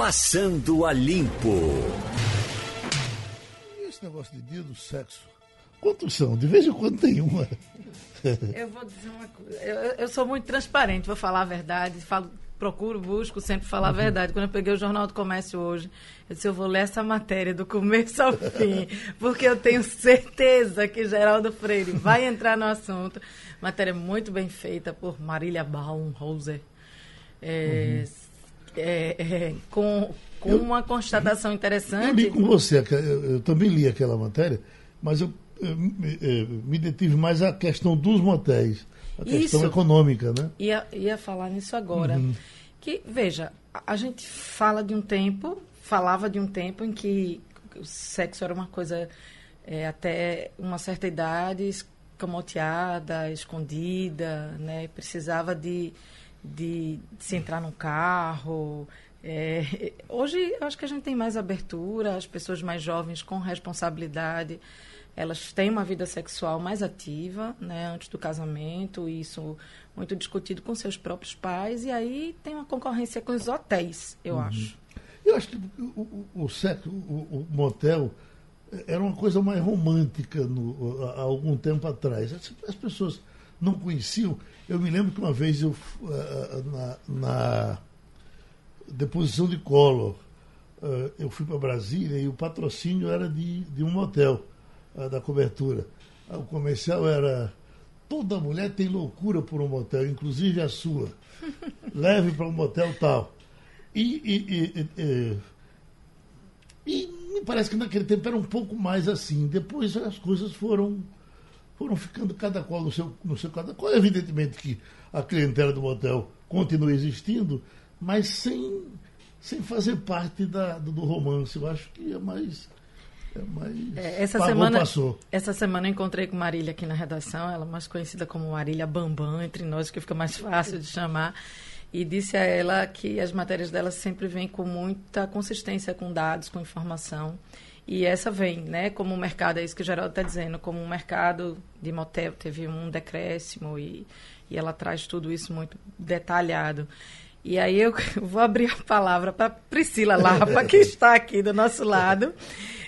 Passando a Limpo. E esse negócio de dia do sexo? Quantos são? De vez em quando tem uma. Eu vou dizer uma coisa. Eu, eu sou muito transparente, vou falar a verdade. Falo, procuro, busco sempre falar a verdade. Quando eu peguei o Jornal do Comércio hoje, eu disse, eu vou ler essa matéria do começo ao fim, porque eu tenho certeza que Geraldo Freire vai entrar no assunto. Matéria muito bem feita por Marília Baumhauser. É, é, é, com, com uma constatação interessante. Eu li com você, eu, eu também li aquela matéria, mas eu, eu me, eu, detive mais à questão dos motéis, a questão Isso. econômica, né? Ia, ia falar nisso agora. Uhum. Que, veja, a, a gente fala de um tempo, falava de um tempo em que o sexo era uma coisa é, até uma certa idade escamoteada, escondida, né? Precisava de, de, de se entrar num carro. É, hoje, eu acho que a gente tem mais abertura, as pessoas mais jovens com responsabilidade elas têm uma vida sexual mais ativa, né, antes do casamento, isso muito discutido com seus próprios pais, e aí tem uma concorrência com os hotéis, eu Uhum. acho. Eu acho que o, o, o sexo, o, o motel, era uma coisa mais romântica no, há algum tempo atrás. As, as pessoas não conheciam. Eu me lembro que uma vez eu, uh, na, na deposição de Collor, uh, eu fui para Brasília e o patrocínio era de, de um motel, da cobertura. O comercial era toda mulher tem loucura por um motel, inclusive a sua. Leve para um motel tal. E, e, e, e, me parece que naquele tempo era um pouco mais assim. Depois as coisas foram, foram ficando cada qual no seu, no seu cada qual. Evidentemente que a clientela do motel continua existindo, mas sem, sem fazer parte da, do, do romance. Eu acho que é mais. É mais É, essa, pagou, semana, passou. essa semana eu encontrei com Marília aqui na redação, ela mais conhecida como Marília Bambam, entre nós, que fica mais fácil de chamar. E disse a ela que as matérias dela sempre vêm com muita consistência com dados, com informação. E essa vem, né, como um mercado, é isso que o Geraldo está dizendo, como um mercado de motel teve um decréscimo e, e ela traz tudo isso muito detalhado. E aí eu vou abrir a palavra para Priscila Lapa, que está aqui do nosso lado,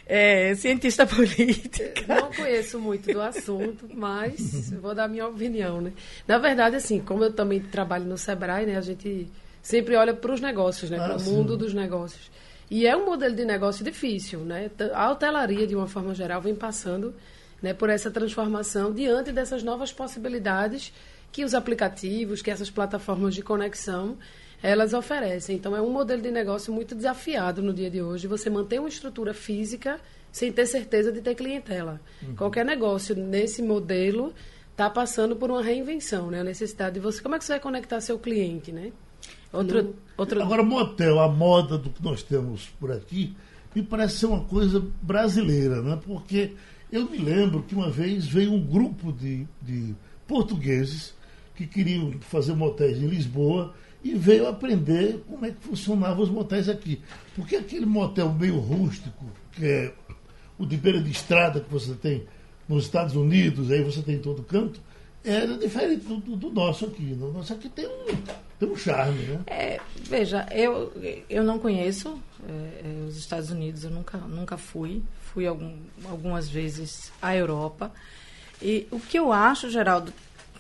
é, cientista política. Não conheço muito do assunto, mas vou dar minha opinião, né? Na verdade, assim, como eu também trabalho no Sebrae, né, a gente sempre olha para os negócios, né, Ah, para o mundo dos negócios. E é um modelo de negócio difícil, né? A hotelaria, de uma forma geral, vem passando né, por essa transformação diante dessas novas possibilidades que os aplicativos, que essas plataformas de conexão, elas oferecem. Então, é um modelo de negócio muito desafiado no dia de hoje. Você manter uma estrutura física sem ter certeza de ter clientela. Qualquer negócio nesse modelo está passando por uma reinvenção, né? A necessidade de você... Como é que você vai conectar seu cliente, né? Agora, motel, a moda do que nós temos por aqui, me parece ser uma coisa brasileira, né? porque eu me lembro que uma vez veio um grupo de, de portugueses que queriam fazer motéis em Lisboa e veio aprender como é que funcionavam os motéis aqui. Porque aquele motel meio rústico, que é o de beira de estrada que você tem nos Estados Unidos, aí você tem em todo canto, era diferente do, do- do nosso aqui. O nosso aqui tem um, tem um charme, né? É, veja, eu, eu não conheço é, é, os Estados Unidos, eu nunca, nunca fui. Fui algum, algumas vezes à Europa. E o que eu acho, Geraldo,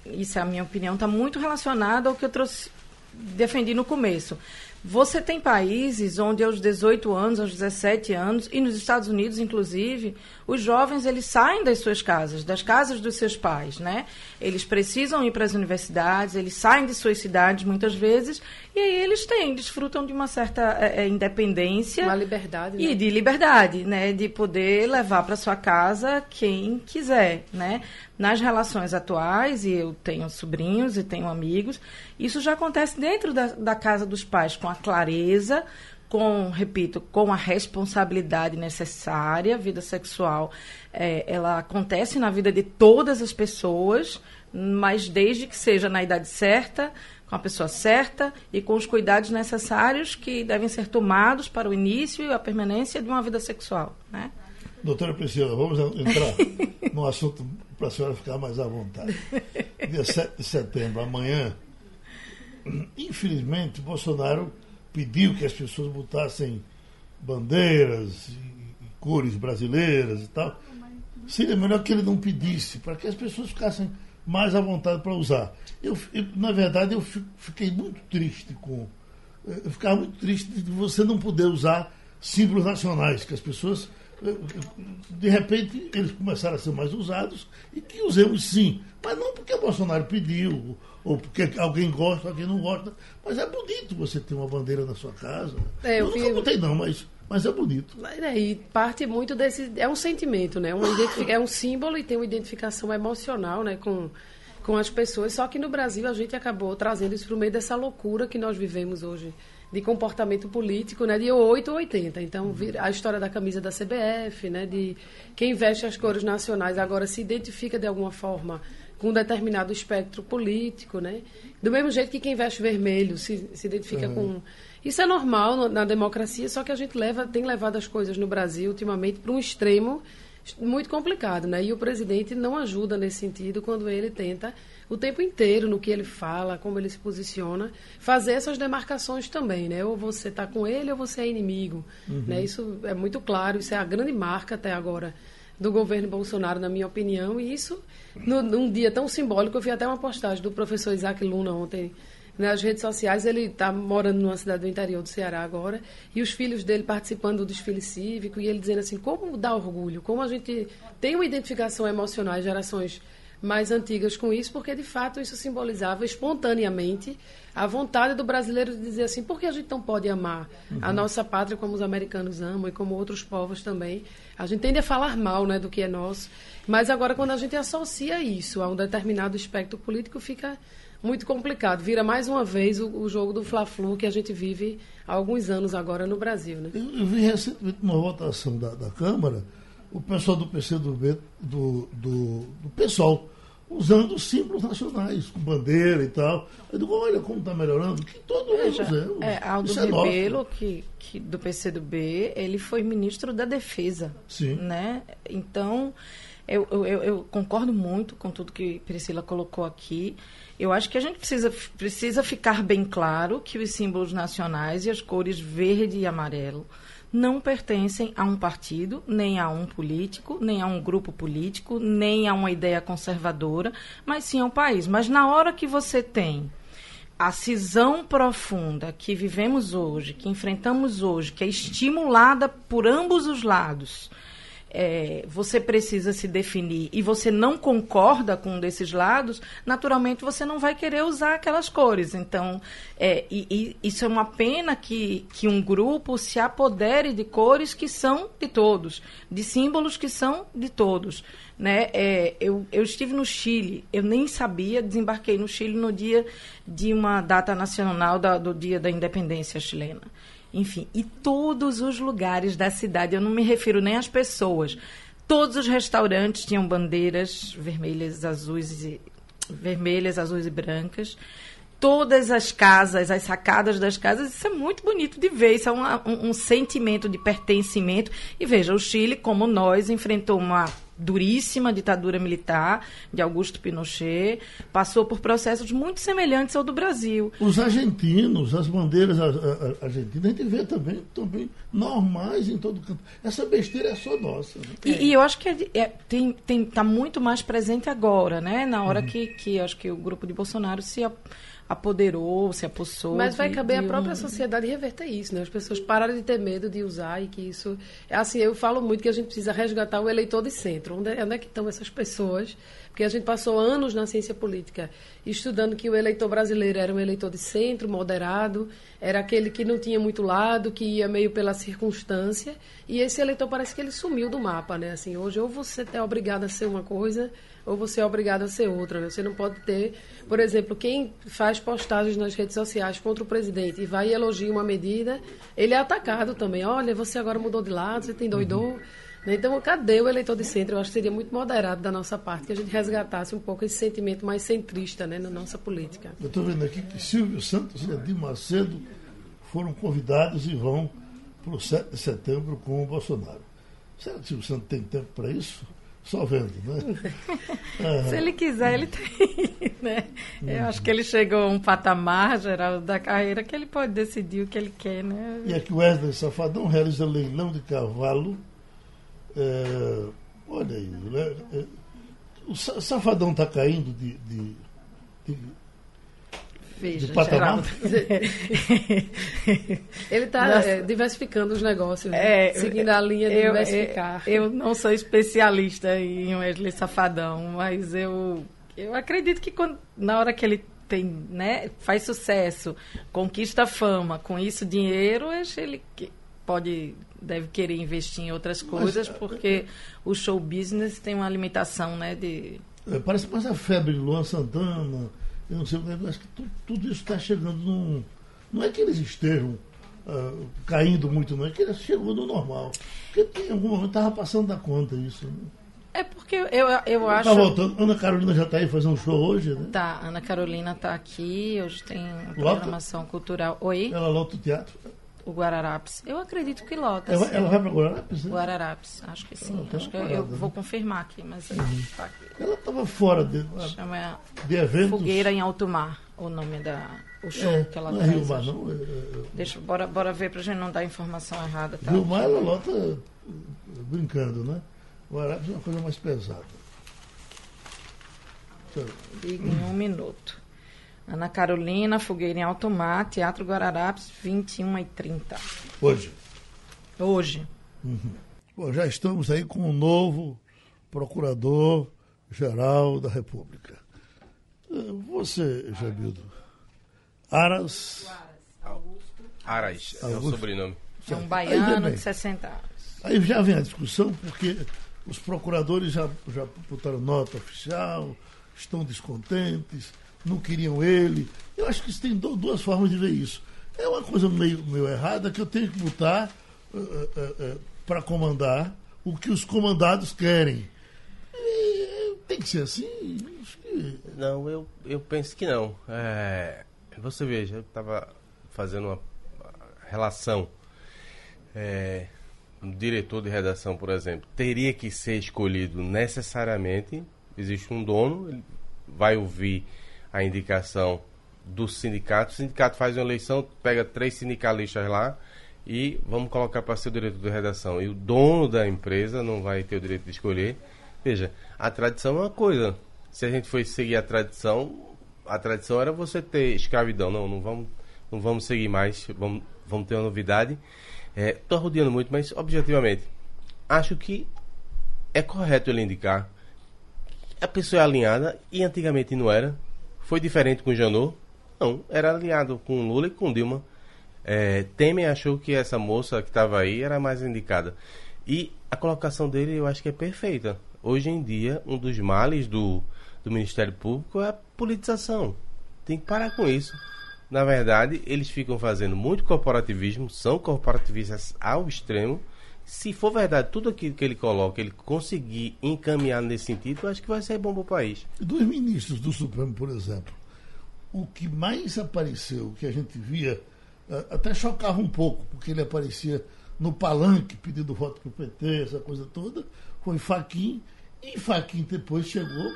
isso é a minha opinião, está muito relacionado ao que eu trouxe, defendi no começo. Você tem países onde aos 18 anos, aos 17 anos, e nos Estados Unidos, inclusive, os jovens eles saem das suas casas, das casas dos seus pais, né? Eles precisam ir para as universidades, eles saem de suas cidades muitas vezes, e aí eles têm, desfrutam de uma certa eh, independência Uma liberdade, né? e de liberdade, né, de poder levar para sua casa quem quiser, né? Nas relações atuais, e eu tenho sobrinhos e tenho amigos, isso já acontece dentro da, da casa dos pais, com a clareza, com, repito, com a responsabilidade necessária, vida sexual, eh, ela acontece na vida de todas as pessoas, mas desde que seja na idade certa, com a pessoa certa e com os cuidados necessários que devem ser tomados para o início e a permanência de uma vida sexual, né? Doutora Priscila, vamos entrar no assunto para a senhora ficar mais à vontade. Dia 7 de setembro, amanhã, infelizmente, Bolsonaro pediu que as pessoas botassem bandeiras e, cores brasileiras e tal, seria melhor que ele não pedisse, para que as pessoas ficassem mais à vontade para usar. Eu, eu, na verdade, eu fiquei muito triste com. Eu ficava muito triste de você não poder usar símbolos nacionais, que as pessoas de repente eles começaram a ser mais usados e que usemos sim, mas não porque o Bolsonaro pediu ou porque alguém gosta, alguém não gosta, mas é bonito você ter uma bandeira na sua casa. É, eu, eu nunca não, mas mas é bonito. É, e parte muito desse é um sentimento, né? Uma é um símbolo e tem uma identificação emocional, né, com com as pessoas. Só que no Brasil a gente acabou trazendo isso para o meio dessa loucura que nós vivemos hoje de comportamento político, né, de 8 ou 80. Então, a história da camisa da CBF, né, de quem veste as cores nacionais agora se identifica de alguma forma com um determinado espectro político, né? Do mesmo jeito que quem veste vermelho se, se identifica uhum. com isso é normal na democracia, só que a gente leva, tem levado as coisas no Brasil ultimamente para um extremo muito complicado, né? E o presidente não ajuda nesse sentido quando ele tenta o tempo inteiro no que ele fala, como ele se posiciona, fazer essas demarcações também, né? Ou você está com ele ou você é inimigo, uhum. né? Isso é muito claro, isso é a grande marca até agora do governo Bolsonaro, na minha opinião, e isso no, num dia tão simbólico, eu vi até uma postagem do professor Isaac Luna ontem nas redes sociais. Ele está morando numa cidade do interior do Ceará agora, e os filhos dele participando do desfile cívico, e ele dizendo assim: como dá orgulho, como a gente tem uma identificação emocional, as gerações mais antigas com isso, porque de fato isso simbolizava espontaneamente a vontade do brasileiro de dizer assim: por que a gente não pode amar uhum. a nossa pátria como os americanos amam e como outros povos também? A gente tende a falar mal né, do que é nosso, mas agora quando a gente associa isso a um determinado espectro político, fica muito complicado. Vira mais uma vez o, o jogo do Fla-Flu que a gente vive há alguns anos agora no Brasil. Né? Eu, eu vi recentemente uma votação da, da Câmara, o pessoal do PCdoB, do, do, do PSOL, usando símbolos nacionais, com bandeira e tal. Eu digo, olha como está melhorando, que todo mundo usamos. É, Aldo é Rebelo, que, que, do PCdoB, ele foi ministro da Defesa. Sim. Né? Então, eu, eu, eu, concordo muito com tudo que Priscila colocou aqui. Eu acho que a gente precisa, precisa ficar bem claro que os símbolos nacionais e as cores verde e amarelo não pertencem a um partido, nem a um político, nem a um grupo político, nem a uma ideia conservadora, mas sim ao país. Mas na hora que você tem a cisão profunda que vivemos hoje, que enfrentamos hoje, que é estimulada por ambos os lados, é, você precisa se definir e você não concorda com um desses lados, naturalmente você não vai querer usar aquelas cores. Então, é, e, e isso é uma pena que, que um grupo se apodere de cores que são de todos, de símbolos que são de todos. Né? É, eu, eu estive no Chile, eu nem sabia, desembarquei no Chile no dia de uma data nacional da, do Dia da Independência chilena enfim, e todos os lugares da cidade, eu não me refiro nem às pessoas, todos os restaurantes tinham bandeiras vermelhas, azuis e vermelhas, azuis e brancas. Todas as casas, as sacadas das casas, isso é muito bonito de ver. Isso é um, um, um sentimento de pertencimento. E veja, o Chile, como nós, enfrentou uma duríssima ditadura militar de Augusto Pinochet, passou por processos muito semelhantes ao do Brasil. Os argentinos, as bandeiras argentinas, a gente vê também, também normais em todo canto. Essa besteira é só nossa. Né? E, e, eu acho que é, é, tem, tem, tá muito mais presente agora, né? Na hora uhum. que, que acho que o grupo de Bolsonaro se apoderou, se apossou. Mas vai caber à própria um... sociedade reverter isso, né? As pessoas pararam de ter medo de usar e que isso. Assim, eu falo muito que a gente precisa resgatar o eleitor de centro. Onde, é, onde é que estão essas pessoas? Porque a gente passou anos na ciência política estudando que o eleitor brasileiro era um eleitor de centro, moderado, era aquele que não tinha muito lado, que ia meio pela circunstância. E esse eleitor parece que ele sumiu do mapa, né? Assim, hoje ou você é obrigado a ser uma coisa ou você é obrigado a ser outra. Né? Você não pode ter, por exemplo, quem faz postagens nas redes sociais contra o presidente e vai e elogia uma medida, ele é atacado também. Olha, você agora mudou de lado, você tem doidou. Uhum. Né? Então, cadê o eleitor de centro? Eu acho que seria muito moderado da nossa parte que a gente resgatasse um pouco esse sentimento mais centrista né, na nossa política. Eu estou vendo aqui que Silvio Santos e Edir Macedo foram convidados e vão para o 7 de setembro com o Bolsonaro. Será que o Silvio Santos tem tempo para isso? Só vendo, né? Se ele quiser, ele tem, né? Eu acho que ele chegou a um patamar, Geraldo, da carreira que ele pode decidir o que ele quer, né? E aqui o Wesley Safadão realiza leilão de cavalo. É, olha aí, né? É, o Safadão está caindo de, de, de Veja, de patamar? Ele está é, diversificando os negócios, né? É, seguindo a linha de eu, diversificar. Eu, eu não sou especialista em Wesley Safadão, mas eu, eu acredito que quando, na hora que ele tem, né, faz sucesso, conquista fama, com isso dinheiro, acho ele pode deve querer investir em outras coisas, mas, porque o show business tem uma limitação, né, de é, parece mais a febre de Luan Santana, eu não sei, eu acho que tudo, tudo isso está chegando num. Não é que eles estejam uh, caindo muito, não, é que eles chegou no normal. Porque em algum momento estava passando da conta isso. Né? É porque eu, eu tá acho. Tá voltando. Ana Carolina já está aí fazendo um show hoje, né? Tá, Ana Carolina está aqui, hoje tem programação cultural. Oi? Ela lota o teatro? O Guararapes. Eu acredito que lota. Ela, ela vai para Guararapes? Né? Guararapes, acho que sim. acho que eu, eu, vou confirmar aqui, mas uhum. tá aqui. Ela estava fora de, Chama de eventos. Fogueira em Alto Mar, o nome da o show é, que ela não faz. É Rio Mar, não? É, é, Deixa, bora, bora ver pra gente não dar informação errada. Tá? Rio Mar ela lota brincando, né? Guararapes é uma coisa mais pesada. Diga em um minuto. Ana Carolina, Fogueira em Alto Mar, Teatro Guararapes, 21 e 30. Hoje? Hoje. Uhum. Bom, já estamos aí com o novo Procurador-Geral da República. Eh, você, Jabildo? Aras? Aras, é o sobrenome. É um baiano de 60 anos. Aí já vem a discussão, porque os procuradores já, já botaram nota oficial, estão descontentes não queriam ele. Eu acho que isso tem duas formas de ver isso. É uma coisa meio, meio errada que eu tenho que botar uh, uh, uh, para comandar o que os comandados querem. E, tem que ser assim? Não, eu, eu penso que não. É, você veja, eu estava fazendo uma relação. É, um diretor de redação, por exemplo, teria que ser escolhido necessariamente. Existe um dono, ele vai ouvir a indicação do sindicato. O sindicato faz uma eleição, pega três sindicalistas lá e vamos colocar para ser o diretor de redação. E o dono da empresa não vai ter o direito de escolher. Veja, a tradição é uma coisa. Se a gente for seguir a tradição, a tradição era você ter escravidão. Não, não vamos, não vamos seguir mais. Vamos, vamos ter uma novidade. Estou é, rodeando muito, mas objetivamente, acho que é correto ele indicar. A pessoa é alinhada e antigamente não era. Foi diferente com o Janot? Não, era alinhado com Lula e com Dilma. É, Temer achou que essa moça que estava aí era mais indicada. E a colocação dele eu acho que é perfeita. Hoje em dia, um dos males do, do Ministério Público é a politização. Tem que parar com isso. Na verdade, eles ficam fazendo muito corporativismo, são corporativistas ao extremo. Se for verdade tudo aquilo que ele coloca, ele conseguir encaminhar nesse sentido, eu acho que vai ser bom para o país. Dos ministros do Supremo, por exemplo, o que mais apareceu, que a gente via, até chocava um pouco, porque ele aparecia no palanque pedindo voto para o PT, essa coisa toda, foi Faquim, e Faquim depois chegou,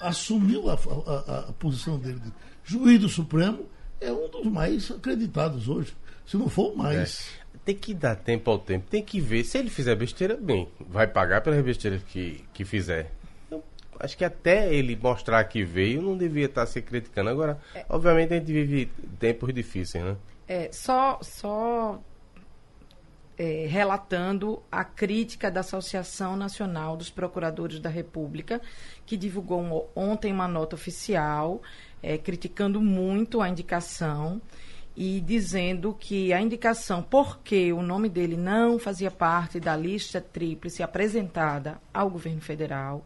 assumiu a, a, a posição dele de juiz do Supremo, é um dos mais acreditados hoje, se não for o mais. É tem que dar tempo ao tempo, tem que ver. Se ele fizer besteira, bem, vai pagar pela besteira que, que fizer. Eu acho que até ele mostrar que veio, não devia estar se criticando. Agora, é. obviamente, a gente vive tempos difíceis, né? É, só, só é, relatando a crítica da Associação Nacional dos Procuradores da República, que divulgou um, ontem uma nota oficial é, criticando muito a indicação e dizendo que a indicação porque o nome dele não fazia parte da lista tríplice apresentada ao governo federal,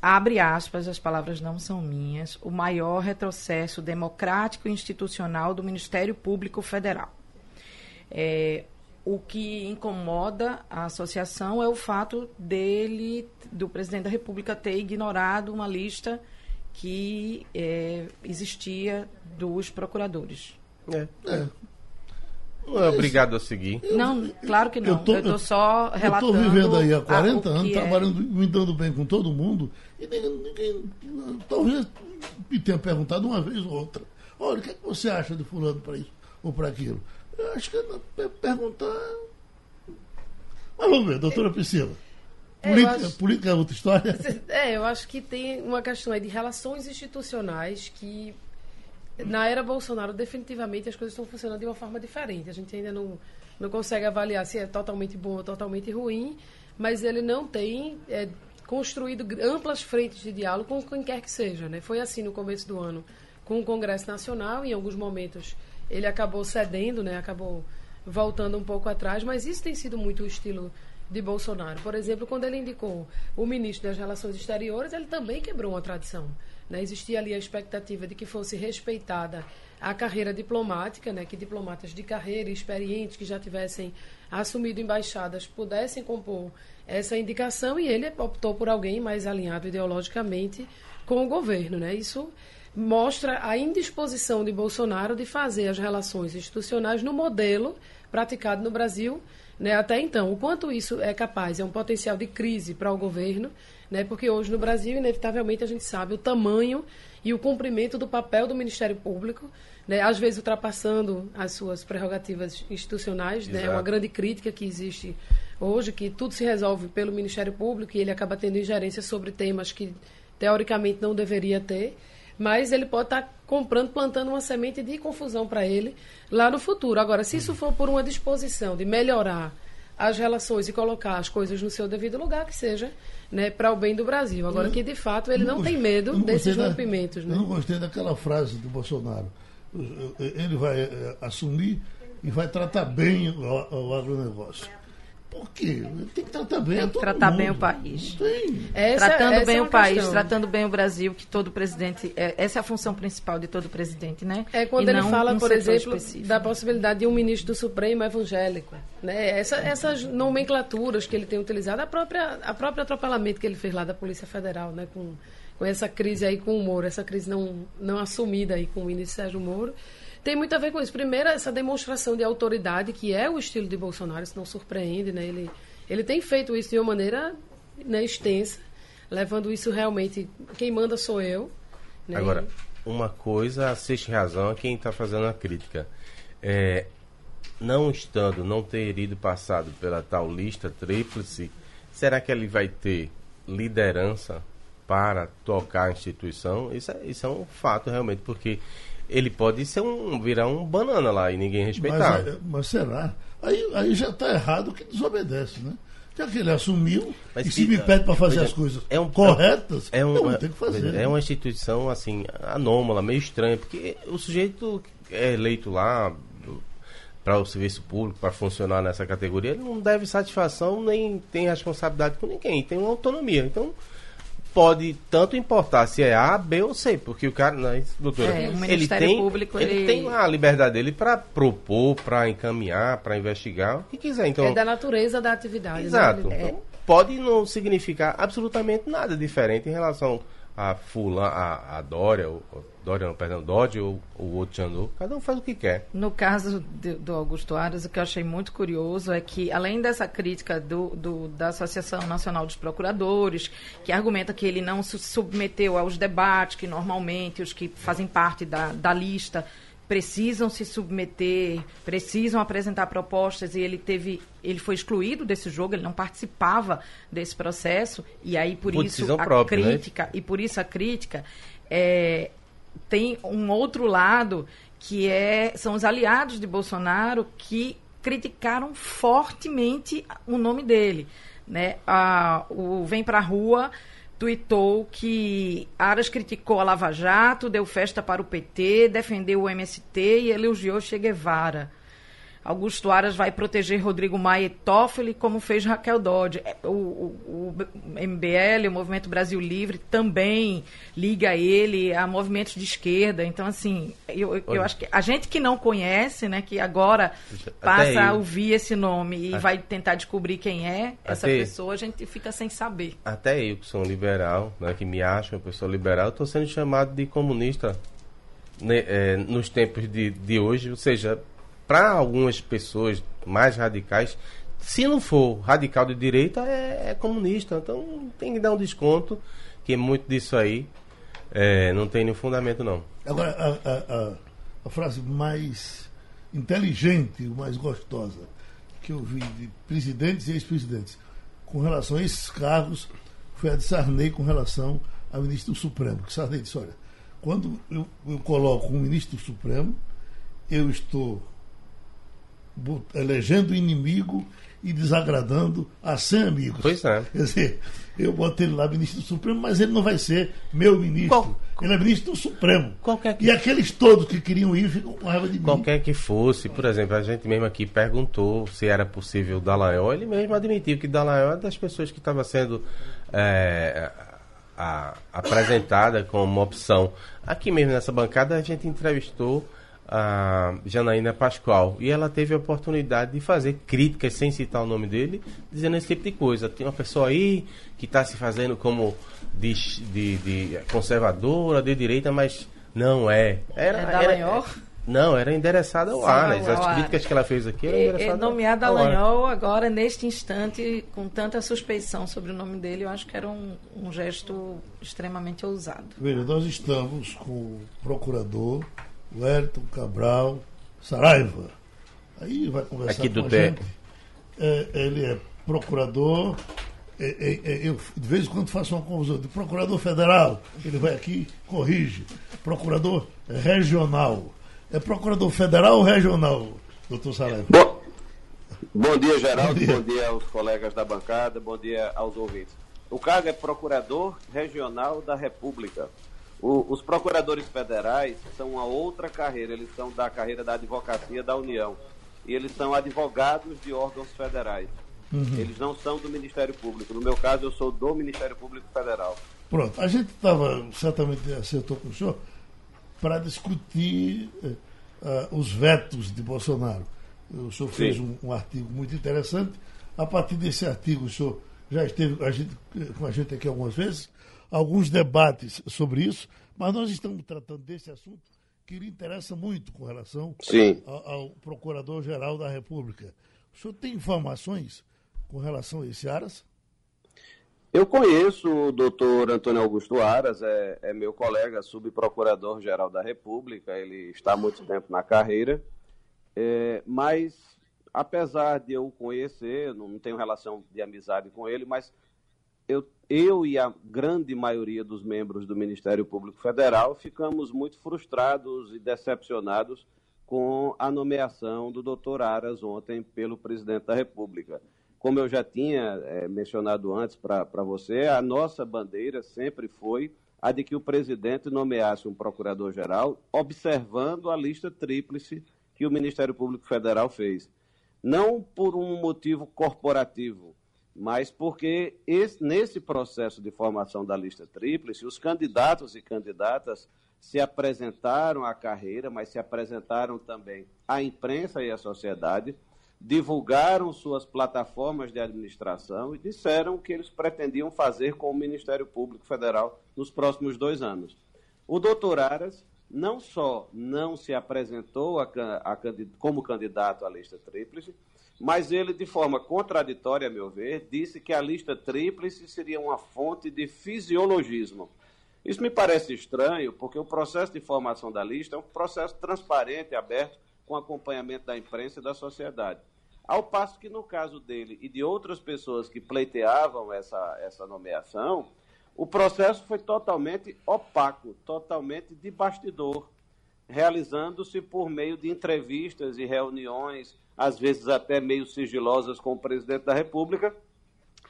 abre aspas, as palavras não são minhas, o maior retrocesso democrático e institucional do Ministério Público Federal. É, o que incomoda a associação é o fato dele, do presidente da República, ter ignorado uma lista que é, existia dos procuradores. É. é. Não é obrigado a seguir. Não, claro que não. Eu tô, estou só relatando. Eu estou vivendo aí há 40 a, anos, é... trabalhando, me dando bem com todo mundo, e ninguém, ninguém talvez me tenha perguntado uma vez ou outra. Olha, o que, é que você acha de fulano para isso ou para aquilo? Eu acho que é perguntar. Mas vamos ver, doutora Priscila. Política, é, acho... política é outra história? É, eu acho que tem uma questão aí de relações institucionais que na era Bolsonaro, definitivamente, as coisas estão funcionando de uma forma diferente. A gente ainda não, não consegue avaliar se é totalmente bom ou totalmente ruim, mas ele não tem é, construído amplas frentes de diálogo com quem quer que seja. Né? Foi assim no começo do ano com o Congresso Nacional, em alguns momentos ele acabou cedendo, né? acabou voltando um pouco atrás, mas isso tem sido muito o estilo de Bolsonaro. Por exemplo, quando ele indicou o ministro das Relações Exteriores, ele também quebrou uma tradição. Né? Existia ali a expectativa de que fosse respeitada a carreira diplomática, né? que diplomatas de carreira experientes que já tivessem assumido embaixadas pudessem compor essa indicação e ele optou por alguém mais alinhado ideologicamente com o governo. Né? Isso mostra a indisposição de Bolsonaro de fazer as relações institucionais no modelo praticado no Brasil né, até então. O quanto isso é capaz, é um potencial de crise para o governo né? Porque hoje no Brasil, inevitavelmente, a gente sabe o tamanho e o cumprimento do papel do Ministério Público, né? às vezes ultrapassando as suas prerrogativas institucionais. Né? É uma grande crítica que existe hoje, que tudo se resolve pelo Ministério Público e ele acaba tendo ingerência sobre temas que, teoricamente, não deveria ter. Mas ele pode estar comprando, plantando uma semente de confusão para ele lá no futuro. Agora, se isso for por uma disposição de melhorar as relações e colocar as coisas no seu devido lugar, que seja né, para o bem do Brasil. Agora eu, que, de fato, ele não, não tem medo desses rompimentos. Da, né? Eu não gostei daquela frase do Bolsonaro. Ele vai eh, assumir e vai tratar bem o, o agronegócio. Por quê? Tem que tratar bem Tem que tratar mundo. bem o país. Essa, tratando essa bem é o país, questão. tratando bem o Brasil, que todo presidente. É, essa é a função principal de todo presidente, né? É quando e ele fala, um por exemplo, específico. da possibilidade de um ministro do Supremo evangélico. Né? Essa, essas nomenclaturas que ele tem utilizado, a própria, a própria atropelamento que ele fez lá da Polícia Federal, né? com, com essa crise aí com o Moro, essa crise não, não assumida aí com o ministro Sérgio Moro tem muito a ver com isso. Primeiro, essa demonstração de autoridade, que é o estilo de Bolsonaro, isso não surpreende, né? Ele, ele tem feito isso de uma maneira né, extensa, levando isso realmente. Quem manda sou eu. Né? Agora, uma coisa, assiste razão a quem está fazendo a crítica. É, não estando, não ter ido passado pela tal lista tríplice, será que ele vai ter liderança para tocar a instituição? Isso é, isso é um fato realmente, porque ele pode ser um virar um banana lá e ninguém respeitar. Mas, mas será? Aí, aí já está errado que desobedece, né? Já que ele assumiu mas e se me pede para fazer as coisas é um, corretas, é um, eu vou ter que fazer. É uma instituição assim anômala, meio estranha, porque o sujeito é eleito lá para o serviço público, para funcionar nessa categoria, ele não deve satisfação nem tem responsabilidade com ninguém, tem uma autonomia. Então, pode tanto importar se é A, B ou C, porque o cara, não, doutora, é, ele tem, Público, ele, ele tem a liberdade dele para propor, para encaminhar, para investigar, o que quiser. Então, é da natureza da atividade. Né? Exato. Né? Então, pode não significar absolutamente nada diferente em relação a Fulan, a, a Dória, o, Dória não, perdão, Dodge ou o outro Jandu, cada um faz o que quer. No caso de, do Augusto Aras, o que eu achei muito curioso é que, além dessa crítica do, do, da Associação Nacional dos Procuradores, que argumenta que ele não se submeteu aos debates que normalmente os que fazem parte da, da lista precisam se submeter, precisam apresentar propostas e ele teve, ele foi excluído desse jogo, ele não participava desse processo e aí por, por isso a né? crítica né? e por isso a crítica é, tem um outro lado que é são os aliados de Bolsonaro que criticaram fortemente o nome dele, né? A, o vem para a rua tuitou que Aras criticou a Lava Jato, deu festa para o PT, defendeu o MST e elogiou Che Guevara. Augusto Aras vai proteger Rodrigo Maia e Toffoli, como fez Raquel Dodge. É, o, o, o, MBL, o Movimento Brasil Livre, também liga ele a movimentos de esquerda. Então, assim, eu, eu acho que a gente que não conhece, né, que agora passa a ouvir esse nome e vai tentar descobrir quem é essa pessoa, a gente fica sem saber. Até eu, que sou um liberal, né, que me acho uma pessoa liberal, estou sendo chamado de comunista né, é, nos tempos de, de hoje, ou seja, para algumas pessoas mais radicais, se não for radical de direita, é, é, comunista. Então tem que dar um desconto, que muito disso aí é, não tem nenhum fundamento, não. Agora, a, a, a, a frase mais inteligente, mais gostosa que eu vi de presidentes e ex-presidentes com relação a esses cargos foi a de Sarney com relação ao ministro do Supremo. Que Sarney disse, olha, quando eu, eu coloco um ministro do Supremo, eu estou elegendo inimigo e desagradando a 100 amigos. Pois é. Quer dizer, eu botei ele lá ministro do Supremo, mas ele não vai ser meu ministro. Qual, ele é ministro do Supremo. Qualquer que... E aqueles todos que queriam ir ficam com raiva de mim. Qualquer que fosse, por exemplo, a gente mesmo aqui perguntou se era possível o Dallagnol, ele mesmo admitiu que Dallagnol é das pessoas que estava sendo é, a, apresentada como opção. Aqui mesmo nessa bancada a gente entrevistou a Janaína Pascoal. E ela teve a oportunidade de fazer críticas sem citar o nome dele, dizendo esse tipo de coisa. Tem uma pessoa aí que está se fazendo como de, de, de, conservadora, de direita, mas não é. Era, é da era, não, era endereçada ao Aras. As críticas que ela fez aqui eram endereçadas é, nomeada Dallagnol agora, neste instante, com tanta suspeição sobre o nome dele, eu acho que era um, um gesto extremamente ousado. Veja, nós estamos com o procurador Wellington Cabral Saraiva. Aí vai conversar Aqui do com a gente. É, ele é procurador. É, é, é, eu de vez em quando faço uma confusão de procurador federal, ele vai aqui, corrige. Procurador regional. É procurador federal ou regional, doutor Saraiva? Bom, bom dia, Geraldo. Bom dia. bom dia aos colegas da bancada. Bom dia aos ouvintes. O cargo é procurador regional da República. O, os procuradores federais são uma outra carreira, eles são da carreira da advocacia da União. E eles são advogados de órgãos federais. Uhum. Eles não são do Ministério Público. No meu caso, eu sou do Ministério Público Federal. Pronto. A gente estava, certamente acertou com o senhor, para discutir uh, os vetos de Bolsonaro. O senhor fez um, um, artigo muito interessante. A partir desse artigo, o senhor já esteve a gente, com a gente aqui algumas vezes alguns debates sobre isso, mas nós estamos tratando desse assunto que lhe interessa muito com relação ao, ao Procurador-Geral da República. O senhor tem informações com relação a esse Aras? Eu conheço o doutor Antônio Augusto Aras, é, é meu colega subprocurador-geral da República, ele está há muito tempo na carreira, é, mas apesar de eu o conhecer, não tenho relação de amizade com ele, mas eu, eu e a grande maioria dos membros do Ministério Público Federal ficamos muito frustrados e decepcionados com a nomeação do doutor Aras ontem pelo presidente da República. Como eu já tinha é, mencionado antes para você, a nossa bandeira sempre foi a de que o presidente nomeasse um procurador-geral observando a lista tríplice que o Ministério Público Federal fez. Não por um motivo corporativo, mas porque esse, nesse processo de formação da lista tríplice, os candidatos e candidatas se apresentaram à carreira, mas se apresentaram também à imprensa e à sociedade, divulgaram suas plataformas de administração e disseram o que eles pretendiam fazer com o Ministério Público Federal nos próximos dois anos. O doutor Aras não só não se apresentou a, a, como candidato à lista tríplice, mas ele, de forma contraditória, a meu ver, disse que a lista tríplice seria uma fonte de fisiologismo. Isso me parece estranho, porque o processo de formação da lista é um processo transparente, aberto, com acompanhamento da imprensa e da sociedade. Ao passo que, no caso dele e de outras pessoas que pleiteavam essa, essa nomeação, o processo foi totalmente opaco, totalmente de bastidor, realizando-se por meio de entrevistas e reuniões às vezes até meio sigilosas com o presidente da República,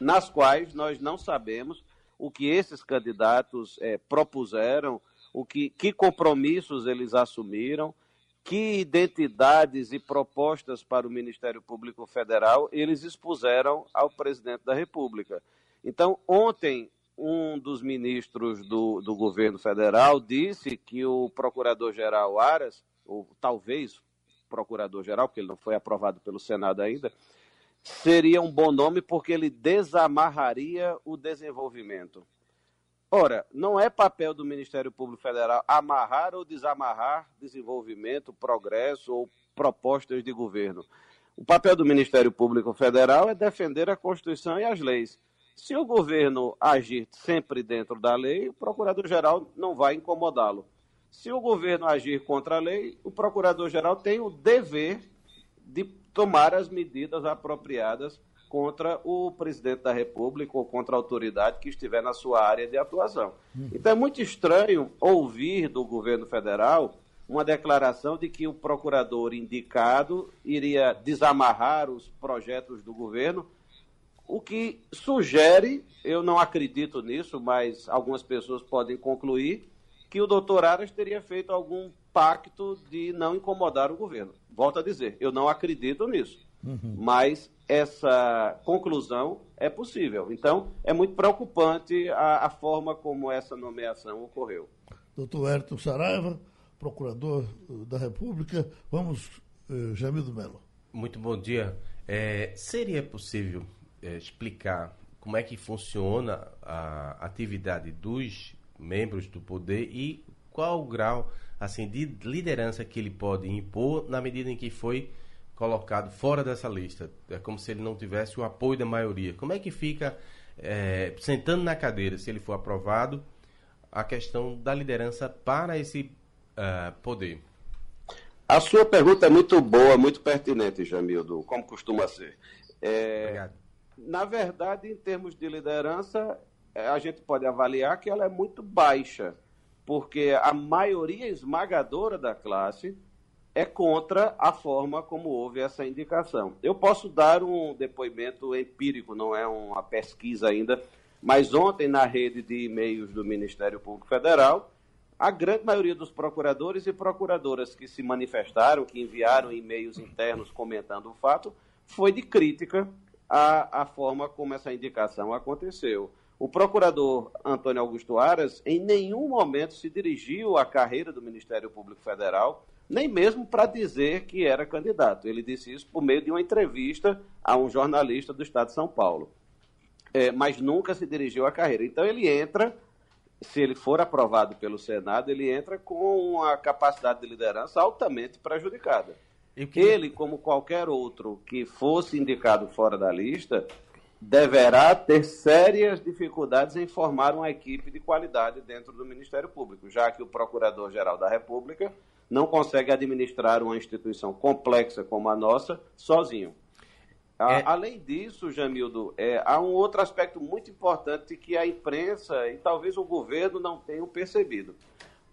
nas quais nós não sabemos o que esses candidatos é, propuseram, o que, que compromissos eles assumiram, que identidades e propostas para o Ministério Público Federal eles expuseram ao presidente da República. Então, ontem, um dos ministros do, do governo federal disse que o procurador-geral Aras, ou talvez procurador-geral, porque ele não foi aprovado pelo Senado ainda, seria um bom nome porque ele desamarraria o desenvolvimento. Ora, não é papel do Ministério Público Federal amarrar ou desamarrar desenvolvimento, progresso ou propostas de governo. O papel do Ministério Público Federal é defender a Constituição e as leis. Se o governo agir sempre dentro da lei, o procurador-geral não vai incomodá-lo. Se o governo agir contra a lei, o procurador-geral tem o dever de tomar as medidas apropriadas contra o presidente da República ou contra a autoridade que estiver na sua área de atuação. Então é muito estranho ouvir do governo federal uma declaração de que o procurador indicado iria desamarrar os projetos do governo, o que sugere, eu não acredito nisso, mas algumas pessoas podem concluir, que o doutor Aras teria feito algum pacto de não incomodar o governo. Volto a dizer, eu não acredito nisso. Uhum. Mas essa conclusão é possível. Então, é muito preocupante a, a forma como essa nomeação ocorreu. Doutor Ayrton Saraiva, procurador da República. Vamos, eh, Jamildo Melo. Muito bom dia. É, seria possível é, explicar como é que funciona a atividade dos membros do poder e qual o grau assim de liderança que ele pode impor na medida em que foi colocado fora dessa lista. É como se ele não tivesse o apoio da maioria. Como é que fica é, sentando na cadeira, se ele for aprovado, a questão da liderança para esse uh, poder? A sua pergunta é muito boa, muito pertinente, Jamildo, como costuma ser. É, Obrigado. Na verdade, em termos de liderança, a gente pode avaliar que ela é muito baixa, porque a maioria esmagadora da classe é contra a forma como houve essa indicação. Eu posso dar um depoimento empírico, não é uma pesquisa ainda, mas ontem na rede de e-mails do Ministério Público Federal, a grande maioria dos procuradores e procuradoras que se manifestaram, que enviaram e-mails internos comentando o fato, foi de crítica à, à forma como essa indicação aconteceu. O procurador Antônio Augusto Aras em nenhum momento se dirigiu à carreira do Ministério Público Federal, nem mesmo para dizer que era candidato. Ele disse isso por meio de uma entrevista a um jornalista do Estado de São Paulo. É, mas nunca se dirigiu à carreira. Então ele entra, se ele for aprovado pelo Senado, ele entra com uma capacidade de liderança altamente prejudicada. Ele, como qualquer outro que fosse indicado fora da lista, deverá ter sérias dificuldades em formar uma equipe de qualidade dentro do Ministério Público, já que o Procurador-Geral da República não consegue administrar uma instituição complexa como a nossa sozinho. É... Além disso, Jamildo, é, há um outro aspecto muito importante que a imprensa e talvez o governo não tenham percebido.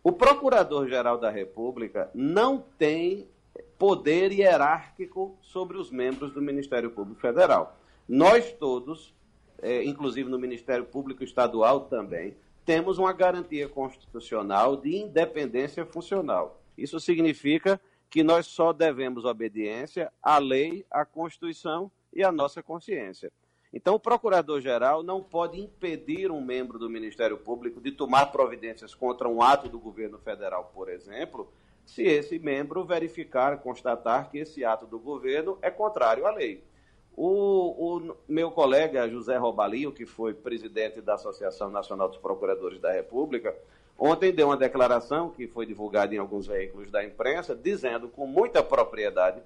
O Procurador-Geral da República não tem poder hierárquico sobre os membros do Ministério Público Federal. Nós todos, é, inclusive no Ministério Público Estadual também, temos uma garantia constitucional de independência funcional. Isso significa que nós só devemos obediência à lei, à Constituição e à nossa consciência. Então, o procurador-geral não pode impedir um membro do Ministério Público de tomar providências contra um ato do governo federal, por exemplo, se esse membro verificar, constatar que esse ato do governo é contrário à lei. O, o, meu colega José Robalio, que foi presidente da Associação Nacional dos Procuradores da República, ontem deu uma declaração que foi divulgada em alguns veículos da imprensa, dizendo com muita propriedade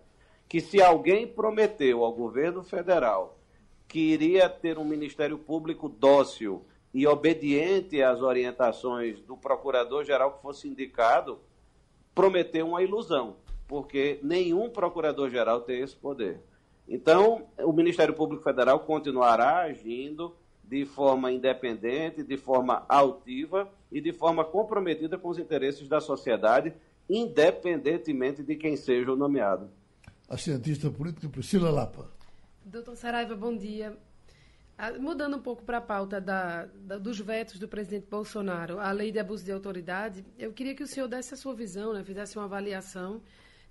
que se alguém prometeu ao governo federal que iria ter um Ministério Público dócil e obediente às orientações do procurador-geral que fosse indicado, prometeu uma ilusão, porque nenhum procurador-geral tem esse poder. Então, o Ministério Público Federal continuará agindo de forma independente, de forma altiva e de forma comprometida com os interesses da sociedade, independentemente de quem seja o nomeado. A cientista política Priscila Lapa. Doutor Saraiva, bom dia. Ah, mudando um pouco para a pauta da, da, dos vetos do presidente Bolsonaro, a lei de abuso de autoridade, eu queria que o senhor desse a sua visão, né, fizesse uma avaliação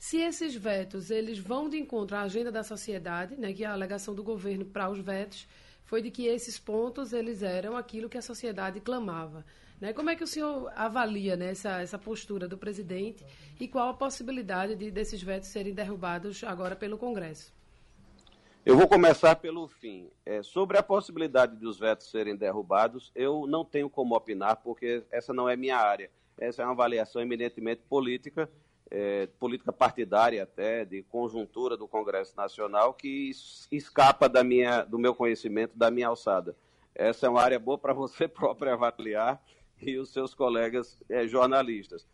se esses vetos eles vão de encontro à agenda da sociedade, né, que a alegação do governo para os vetos foi de que esses pontos eles eram aquilo que a sociedade clamava. Né? Como é que o senhor avalia né, essa, essa postura do presidente e qual a possibilidade de desses vetos serem derrubados agora pelo Congresso? Eu vou começar pelo fim. É, sobre a possibilidade de os vetos serem derrubados, eu não tenho como opinar, porque essa não é minha área. Essa é uma avaliação eminentemente política é, política partidária até, de conjuntura do Congresso Nacional, que escapa da minha, do meu conhecimento, da minha alçada. Essa é uma área boa para você próprio avaliar e os seus colegas é, jornalistas.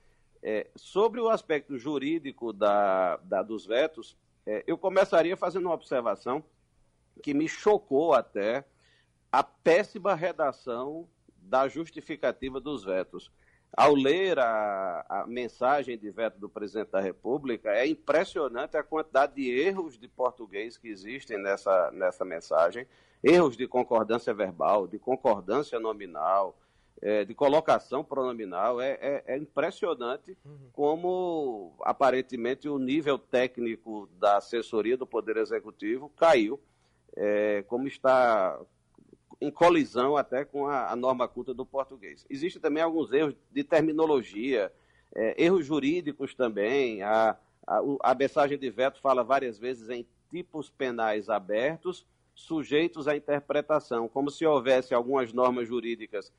É, sobre o aspecto jurídico da, da dos vetos, é, eu começaria fazendo uma observação que me chocou até a péssima redação da justificativa dos vetos. Ao ler a, a, mensagem de veto do presidente da República, é impressionante a quantidade de erros de português que existem nessa, nessa mensagem erros de concordância verbal, de concordância nominal, é, de colocação pronominal. É, é, é impressionante uhum. como, aparentemente, o nível técnico da assessoria do Poder Executivo caiu, é, como está em colisão até com a, a, norma culta do português. Existem também alguns erros de terminologia, é, erros jurídicos também. A, a, a mensagem de veto fala várias vezes em tipos penais abertos sujeitos à interpretação, como se houvesse algumas normas jurídicas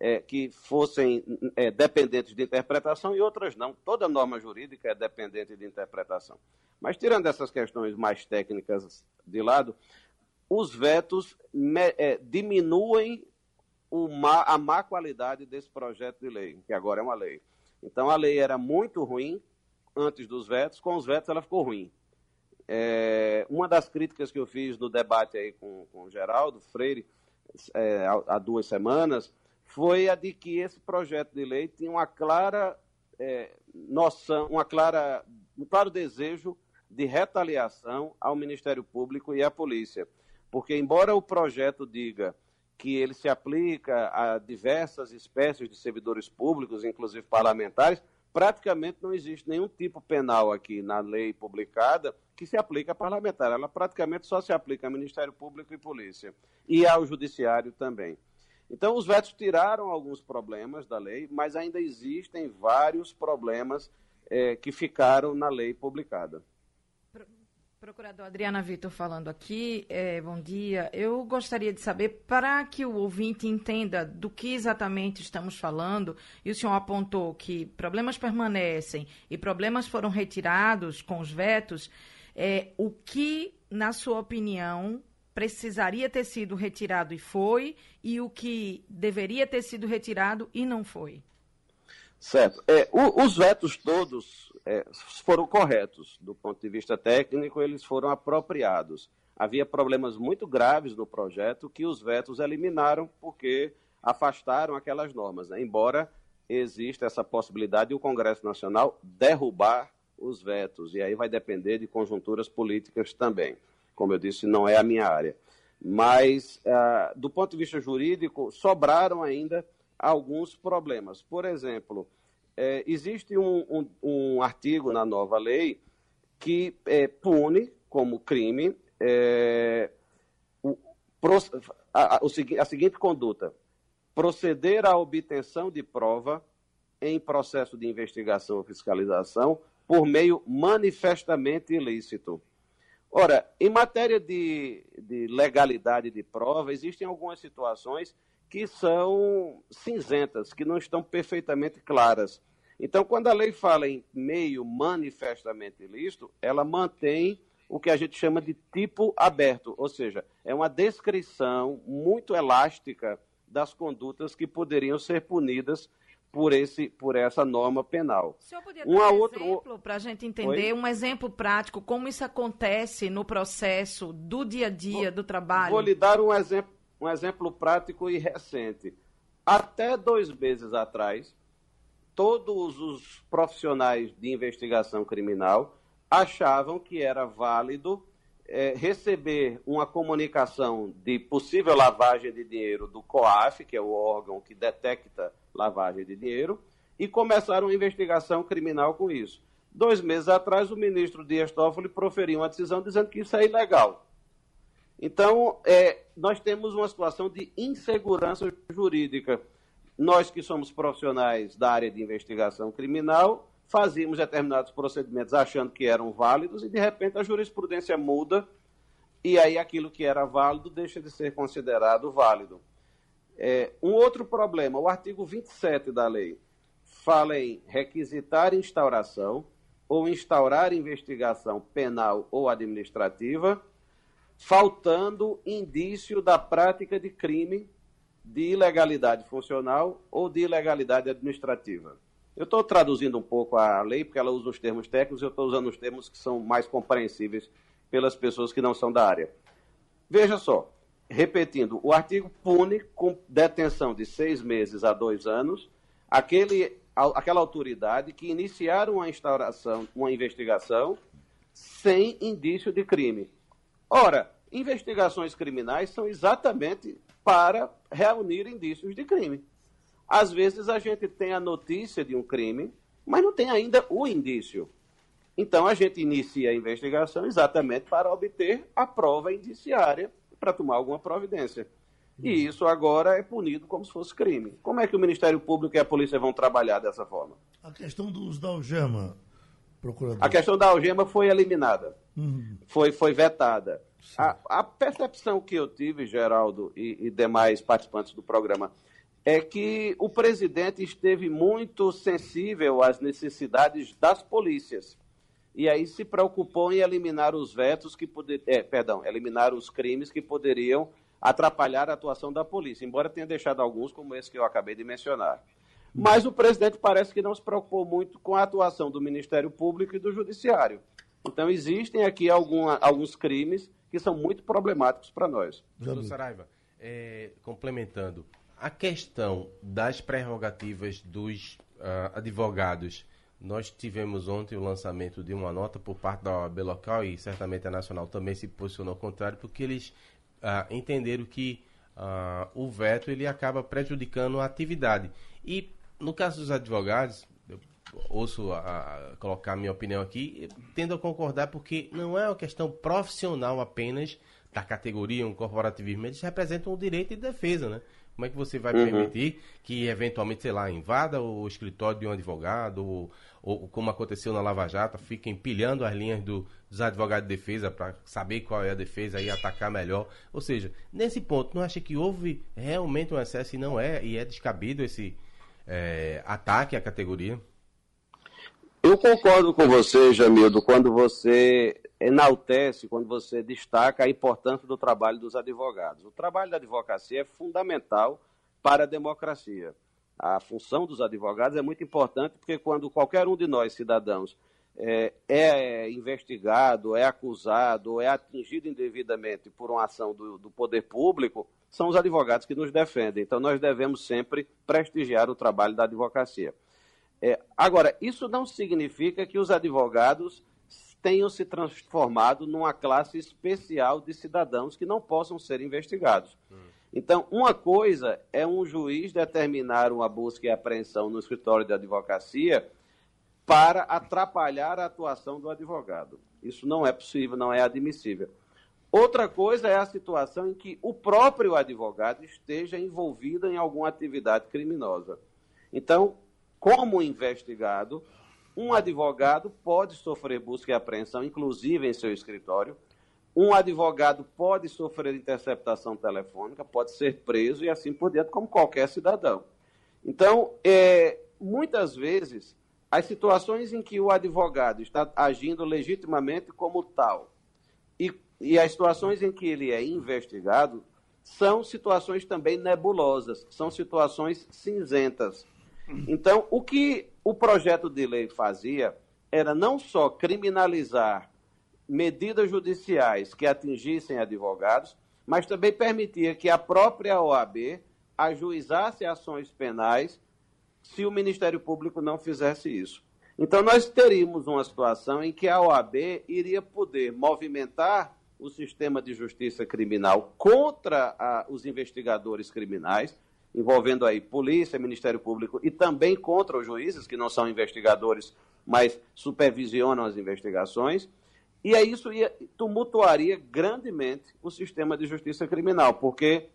é, que fossem é, dependentes de interpretação e outras não. Toda norma jurídica é dependente de interpretação. Mas, tirando essas questões mais técnicas de lado, os vetos me, é, diminuem a má qualidade desse projeto de lei, que agora é uma lei. Então, a lei era muito ruim antes dos vetos, com os vetos ela ficou ruim. É, uma das críticas que eu fiz no debate aí com, com o Geraldo Freire é, há, duas semanas foi a de que esse projeto de lei tinha uma clara é, noção, uma clara, um claro desejo de retaliação ao Ministério Público e à polícia. Porque, embora o projeto diga que ele se aplica a diversas espécies de servidores públicos, inclusive parlamentares, praticamente não existe nenhum tipo penal aqui na lei publicada que se aplica a parlamentar. Ela praticamente só se aplica ao Ministério Público e Polícia e ao Judiciário também. Então, os vetos tiraram alguns problemas da lei, mas ainda existem vários problemas é, que ficaram na lei publicada. Procurador Adriana Vitor falando aqui, é, bom dia. Eu gostaria de saber, para que o ouvinte entenda do que exatamente estamos falando, e o senhor apontou que problemas permanecem e problemas foram retirados com os vetos, é, o que, na sua opinião, precisaria ter sido retirado e foi, e o que deveria ter sido retirado e não foi? Certo. É, o, os vetos todos é, foram corretos. Do ponto de vista técnico, eles foram apropriados. Havia problemas muito graves no projeto que os vetos eliminaram porque afastaram aquelas normas, né? embora exista essa possibilidade de o Congresso Nacional derrubar os vetos, e aí vai depender de conjunturas políticas também. Como eu disse, não é a minha área. Mas, uh, do ponto de vista jurídico, sobraram ainda alguns problemas. Por exemplo, é, existe um, um, um, artigo na nova lei que é, pune como crime é, o, a, a, a seguinte conduta: proceder à obtenção de prova em processo de investigação ou fiscalização por meio manifestamente ilícito. Ora, em matéria de, de legalidade de prova, existem algumas situações que são cinzentas, que não estão perfeitamente claras. Então, quando a lei fala em meio manifestamente ilícito, ela mantém o que a gente chama de tipo aberto, ou seja, é uma descrição muito elástica das condutas que poderiam ser punidas por, esse, por essa norma penal. O senhor podia dar um outra... exemplo para a gente entender, Oi? um exemplo prático, como isso acontece no processo do dia a dia, vou, do trabalho? Vou lhe dar um exemplo, um exemplo prático e recente. Até dois meses atrás, todos os profissionais de investigação criminal achavam que era válido é, receber uma comunicação de possível lavagem de dinheiro do COAF, que é o órgão que detecta lavagem de dinheiro, e começaram uma investigação criminal com isso. Dois meses atrás, o ministro Dias Toffoli proferiu uma decisão dizendo que isso é ilegal. Então, é, nós temos uma situação de insegurança jurídica. Nós que somos profissionais da área de investigação criminal, fazíamos determinados procedimentos achando que eram válidos e, de repente, a jurisprudência muda e aí aquilo que era válido deixa de ser considerado válido. É, um outro problema, o artigo 27 da lei fala em requisitar instauração ou instaurar investigação penal ou administrativa, faltando indício da prática de crime de ilegalidade funcional ou de ilegalidade administrativa. Eu estou traduzindo um pouco a lei, porque ela usa os termos técnicos, eu estou usando os termos que são mais compreensíveis pelas pessoas que não são da área. Veja só, repetindo, o artigo pune com detenção de seis meses a dois anos aquele, aquela autoridade que iniciar uma instauração, uma investigação sem indício de crime. Ora, investigações criminais são exatamente para reunir indícios de crime. Às vezes a gente tem a notícia de um crime, mas não tem ainda o indício. Então a gente inicia a investigação exatamente para obter a prova indiciária para tomar alguma providência. E uhum. isso agora é punido como se fosse crime. Como é que o Ministério Público e a polícia vão trabalhar dessa forma? A questão do uso da algema, procurador. A questão da algema foi eliminada, uhum. foi, foi vetada. A, a, percepção que eu tive, Geraldo e, e demais participantes do programa, é que o presidente esteve muito sensível às necessidades das polícias. E aí se preocupou em eliminar os vetos que poder, é, perdão, eliminar os crimes que poderiam atrapalhar a atuação da polícia, embora tenha deixado alguns, como esse que eu acabei de mencionar. Mas o presidente parece que não se preocupou muito com a atuação do Ministério Público e do Judiciário. Então, existem aqui alguma, alguns crimes que são muito problemáticos para nós. Doutor Saraiva, é, complementando, a questão das prerrogativas dos uh, advogados, nós tivemos ontem o lançamento de uma nota por parte da OAB local e certamente a nacional também se posicionou ao contrário, porque eles uh, entenderam que uh, o veto ele acaba prejudicando a atividade. E no caso dos advogados, ouço a, a colocar a minha opinião aqui, tendo a concordar porque não é uma questão profissional apenas da categoria, um corporativismo, eles representam o direito de defesa, né? Como é que você vai uhum. permitir que, eventualmente, sei lá, invada o escritório de um advogado, ou, ou como aconteceu na Lava Jato, fica empilhando as linhas do, dos advogados de defesa para saber qual é a defesa e atacar melhor? Ou seja, nesse ponto, não acha que houve realmente um excesso e não é, e é descabido esse é, ataque à categoria? Eu concordo com você, Jamildo, quando você enaltece, quando você destaca a importância do trabalho dos advogados. O trabalho da advocacia é fundamental para a democracia. A função dos advogados é muito importante porque quando qualquer um de nós, cidadãos, é, é investigado, é acusado, é atingido indevidamente por uma ação do, do poder público, são os advogados que nos defendem. Então, nós devemos sempre prestigiar o trabalho da advocacia. É, agora, isso não significa que os advogados tenham se transformado numa classe especial de cidadãos que não possam ser investigados. Hum. Então, uma coisa é um juiz determinar uma busca e apreensão no escritório de advocacia para atrapalhar a atuação do advogado. Isso não é possível, não é admissível. Outra coisa é a situação em que o próprio advogado esteja envolvido em alguma atividade criminosa. Então, como investigado, um advogado pode sofrer busca e apreensão, inclusive em seu escritório. Um advogado pode sofrer interceptação telefônica, pode ser preso e assim por diante, como qualquer cidadão. Então, é, muitas vezes, as situações em que o advogado está agindo legitimamente como tal e, e as situações em que ele é investigado são situações também nebulosas, são situações cinzentas. Então, o que o projeto de lei fazia era não só criminalizar medidas judiciais que atingissem advogados, mas também permitia que a própria OAB ajuizasse ações penais se o Ministério Público não fizesse isso. Então, nós teríamos uma situação em que a OAB iria poder movimentar o sistema de justiça criminal contra a, os investigadores criminais, envolvendo aí polícia, Ministério Público e também contra os juízes, que não são investigadores, mas supervisionam as investigações. E aí isso ia, tumultuaria grandemente o sistema de justiça criminal, porque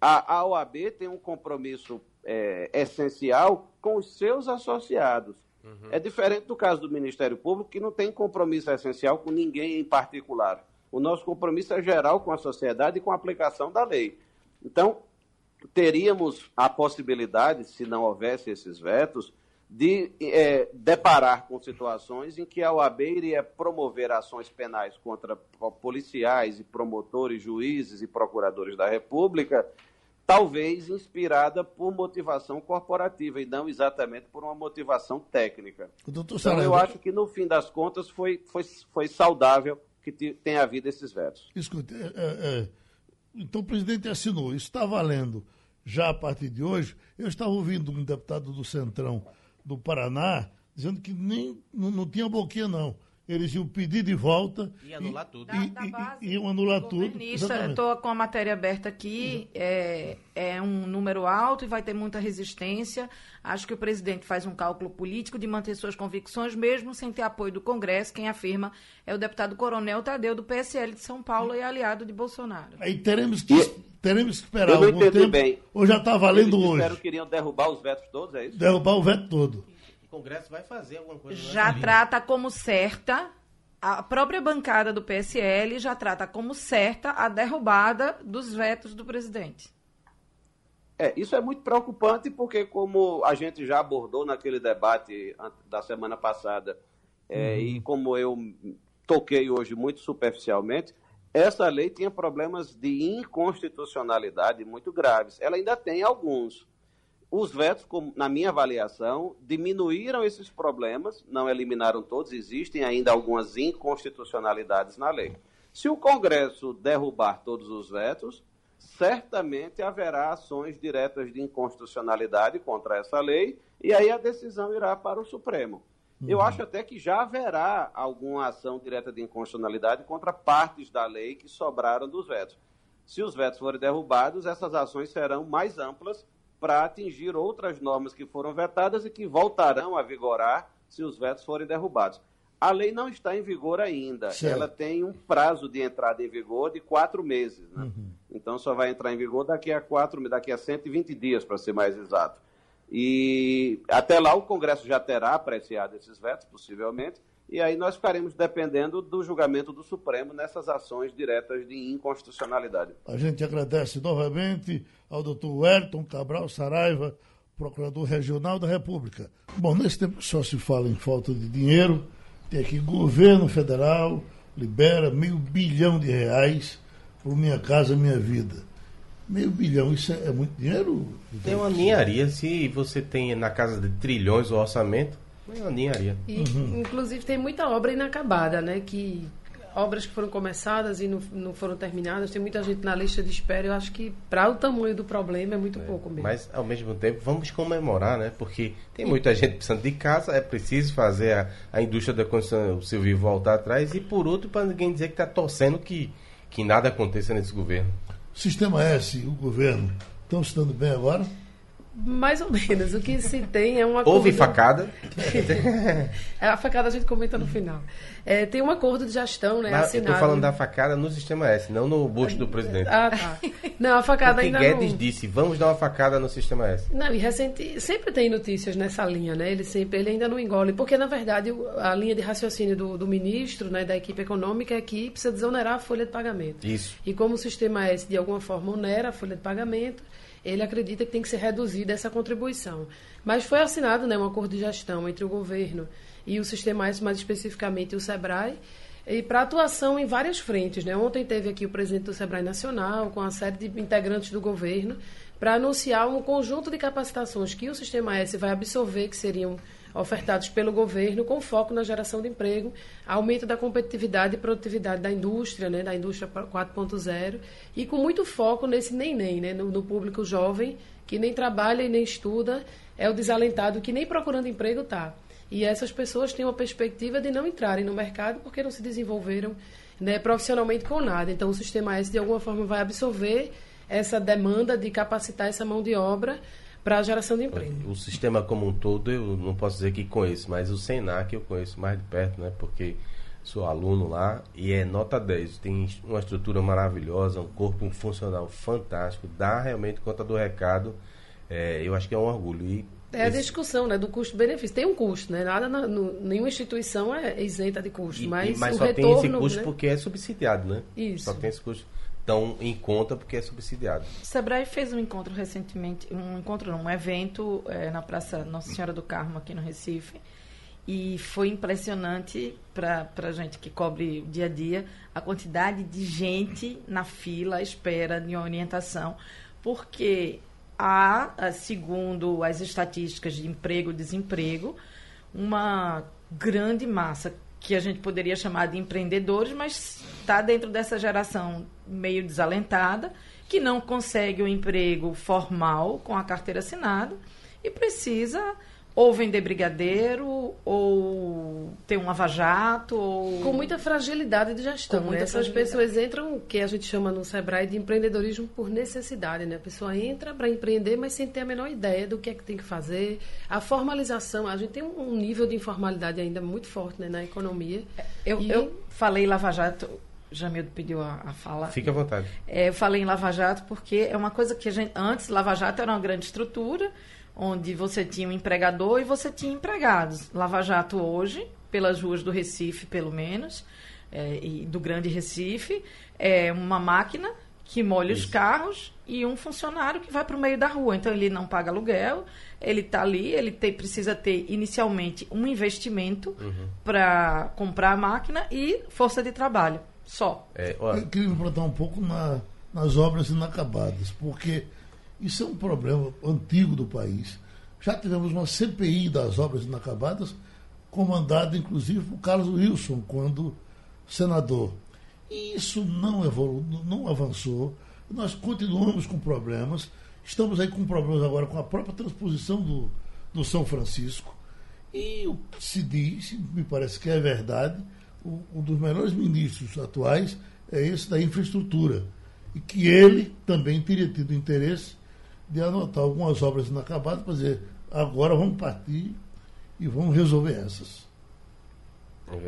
a, a OAB tem um compromisso é, essencial com os seus associados. Uhum. É diferente do caso do Ministério Público, que não tem compromisso essencial com ninguém em particular. O nosso compromisso é geral com a sociedade e com a aplicação da lei. Então, teríamos a possibilidade, se não houvesse esses vetos, de é, deparar com situações em que a OAB iria promover ações penais contra policiais e promotores, juízes e procuradores da República, talvez inspirada por motivação corporativa e não exatamente por uma motivação técnica. Então, eu acho que, no fim das contas, foi, foi, foi saudável que tenha havido esses vetos. Escute, é, é, é, então o presidente assinou, isso está valendo já a partir de hoje. Eu estava ouvindo um deputado do Centrão do Paraná, dizendo que nem não, não tinha boquinha, não. Eles iam pedir de volta. E anular tudo. E, da, da e, iam anular tudo. Estou com a matéria aberta aqui. É, é um número alto e vai ter muita resistência. Acho que o presidente faz um cálculo político de manter suas convicções, mesmo sem ter apoio do Congresso. Quem afirma é o deputado Coronel Tadeu, do PSL de São Paulo e aliado de Bolsonaro. Aí teremos que, teremos que esperar algum tempo. Bem. Ou já está valendo Eles hoje? Que queriam derrubar os vetos todos, é isso? Derrubar o veto todo. O Congresso vai fazer alguma coisa. Já trata como certa a própria bancada do PSL já trata como certa a derrubada dos vetos do presidente. É, isso é muito preocupante porque, como a gente já abordou naquele debate da semana passada, é, uhum. e como eu toquei hoje muito superficialmente, essa lei tinha problemas de inconstitucionalidade muito graves. Ela ainda tem alguns. Os vetos, na minha avaliação, diminuíram esses problemas, não eliminaram todos, existem ainda algumas inconstitucionalidades na lei. Se o Congresso derrubar todos os vetos, certamente haverá ações diretas de inconstitucionalidade contra essa lei, e aí a decisão irá para o Supremo. Uhum. Eu acho até que já haverá alguma ação direta de inconstitucionalidade contra partes da lei que sobraram dos vetos. Se os vetos forem derrubados, essas ações serão mais amplas para atingir outras normas que foram vetadas e que voltarão a vigorar se os vetos forem derrubados. A lei não está em vigor ainda. Ela tem um prazo de entrada em vigor de quatro meses. Né? Uhum. Então só vai entrar em vigor daqui a quatro, daqui a 120 dias, para ser mais exato. E até lá o Congresso já terá apreciado esses vetos, possivelmente, e aí nós ficaremos dependendo do julgamento do Supremo nessas ações diretas de inconstitucionalidade. A gente agradece novamente ao doutor Wellington Cabral Saraiva, procurador regional da República. Bom, nesse tempo que só se fala em falta de dinheiro, tem aqui governo federal libera meio bilhão de reais por Minha Casa Minha Vida. Meio bilhão, isso é, é muito dinheiro? Tem uma ninharia, se você tem na casa de trilhões o orçamento, ninharia. E, uhum. Inclusive tem muita obra inacabada, né? Que obras que foram começadas e não, não foram terminadas, tem muita gente na lista de espera. Eu acho que para o tamanho do problema é muito é, pouco mesmo. Mas ao mesmo tempo vamos comemorar, né? Porque tem muita gente precisando de casa, é preciso fazer a, a indústria da construção civil voltar atrás e por outro para ninguém dizer que está torcendo que que nada aconteça nesse governo. Sistema S, o governo, estão se dando bem agora? Mais ou menos. O que se tem é uma Houve facada? é, a facada a gente comenta no final. É, tem um acordo de gestão, né? Mas assinado. Eu tô falando da facada no sistema S, não no busto do presidente. Ah, tá. Não, a facada Porque ainda Guedes não... disse, vamos dar uma facada no sistema S. Não, e recente, sempre tem notícias nessa linha, né? Ele sempre, ele ainda não engole. Porque, na verdade, a linha de raciocínio do, do ministro, né, da equipe econômica, é que precisa desonerar a folha de pagamento. Isso. E como o sistema S, de alguma forma, onera a folha de pagamento, ele acredita que tem que ser reduzida essa contribuição. Mas foi assinado né, um acordo de gestão entre o governo e o Sistema S, mais especificamente o SEBRAE, e para atuação em várias frentes. Né? Ontem teve aqui o presidente do SEBRAE Nacional, com a série de integrantes do governo, para anunciar um conjunto de capacitações que o Sistema S vai absorver, que seriam ofertados pelo governo com foco na geração de emprego, aumento da competitividade e produtividade da indústria, né, da indústria 4.0, e com muito foco nesse nem-nem, né, no, no público jovem, que nem trabalha e nem estuda, é o desalentado que nem procurando emprego está. E essas pessoas têm uma perspectiva de não entrarem no mercado porque não se desenvolveram né, profissionalmente com nada. Então, o Sistema S, de alguma forma, vai absorver essa demanda de capacitar essa mão de obra para a geração de emprego. O sistema como um todo, eu não posso dizer que conheço, mas o Senac eu conheço mais de perto, né? Porque sou aluno lá e é nota 10. Tem uma estrutura maravilhosa, um corpo funcional fantástico, dá realmente conta do recado. É, eu acho que é um orgulho. E é a discussão né, do custo-benefício. Tem um custo, né? Nada na, no, nenhuma instituição é isenta de custo. E, mas mas o só retorno, tem esse custo né? porque é subsidiado, né? Isso. Só tem esse custo tão em conta porque é subsidiado. Sebrae fez um encontro recentemente, um encontro não, um evento é, na Praça Nossa Senhora do Carmo aqui no Recife e foi impressionante para a gente que cobre o dia a dia a quantidade de gente na fila à espera de orientação, porque há, segundo as estatísticas de emprego e desemprego, uma grande massa que a gente poderia chamar de empreendedores, mas está dentro dessa geração meio desalentada, que não consegue o um emprego formal com a carteira assinada e precisa ou vender brigadeiro, ou ter um lava-jato, ou... Com muita fragilidade de gestão. Com né? Essas pessoas entram, que a gente chama no Sebrae de empreendedorismo por necessidade, né? A pessoa entra para empreender, mas sem ter a menor ideia do que é que tem que fazer. A formalização, a gente tem um nível de informalidade ainda muito forte né, na economia. Eu, e... eu falei lava-jato... Jamildo pediu a, a fala. Fique à vontade. É, eu falei em Lava Jato porque é uma coisa que a gente. Antes, Lava Jato era uma grande estrutura, onde você tinha um empregador e você tinha empregados. Lava Jato hoje, pelas ruas do Recife, pelo menos, é, e do Grande Recife, é uma máquina que molha Isso. os carros e um funcionário que vai para o meio da rua. Então ele não paga aluguel, ele está ali, ele tem, precisa ter inicialmente um investimento uhum. para comprar a máquina e força de trabalho. Só. É, Eu queria me um pouco na, nas obras inacabadas, porque isso é um problema antigo do país. Já tivemos uma CPI das obras inacabadas, comandada inclusive por Carlos Wilson, quando senador. E isso não, evolu não avançou. Nós continuamos com problemas. Estamos aí com problemas agora com a própria transposição do, do São Francisco. E o que se diz, me parece que é verdade, o, um dos melhores ministros atuais é esse da infraestrutura. E que ele também teria tido interesse de anotar algumas obras inacabadas para dizer, agora vamos partir e vamos resolver essas.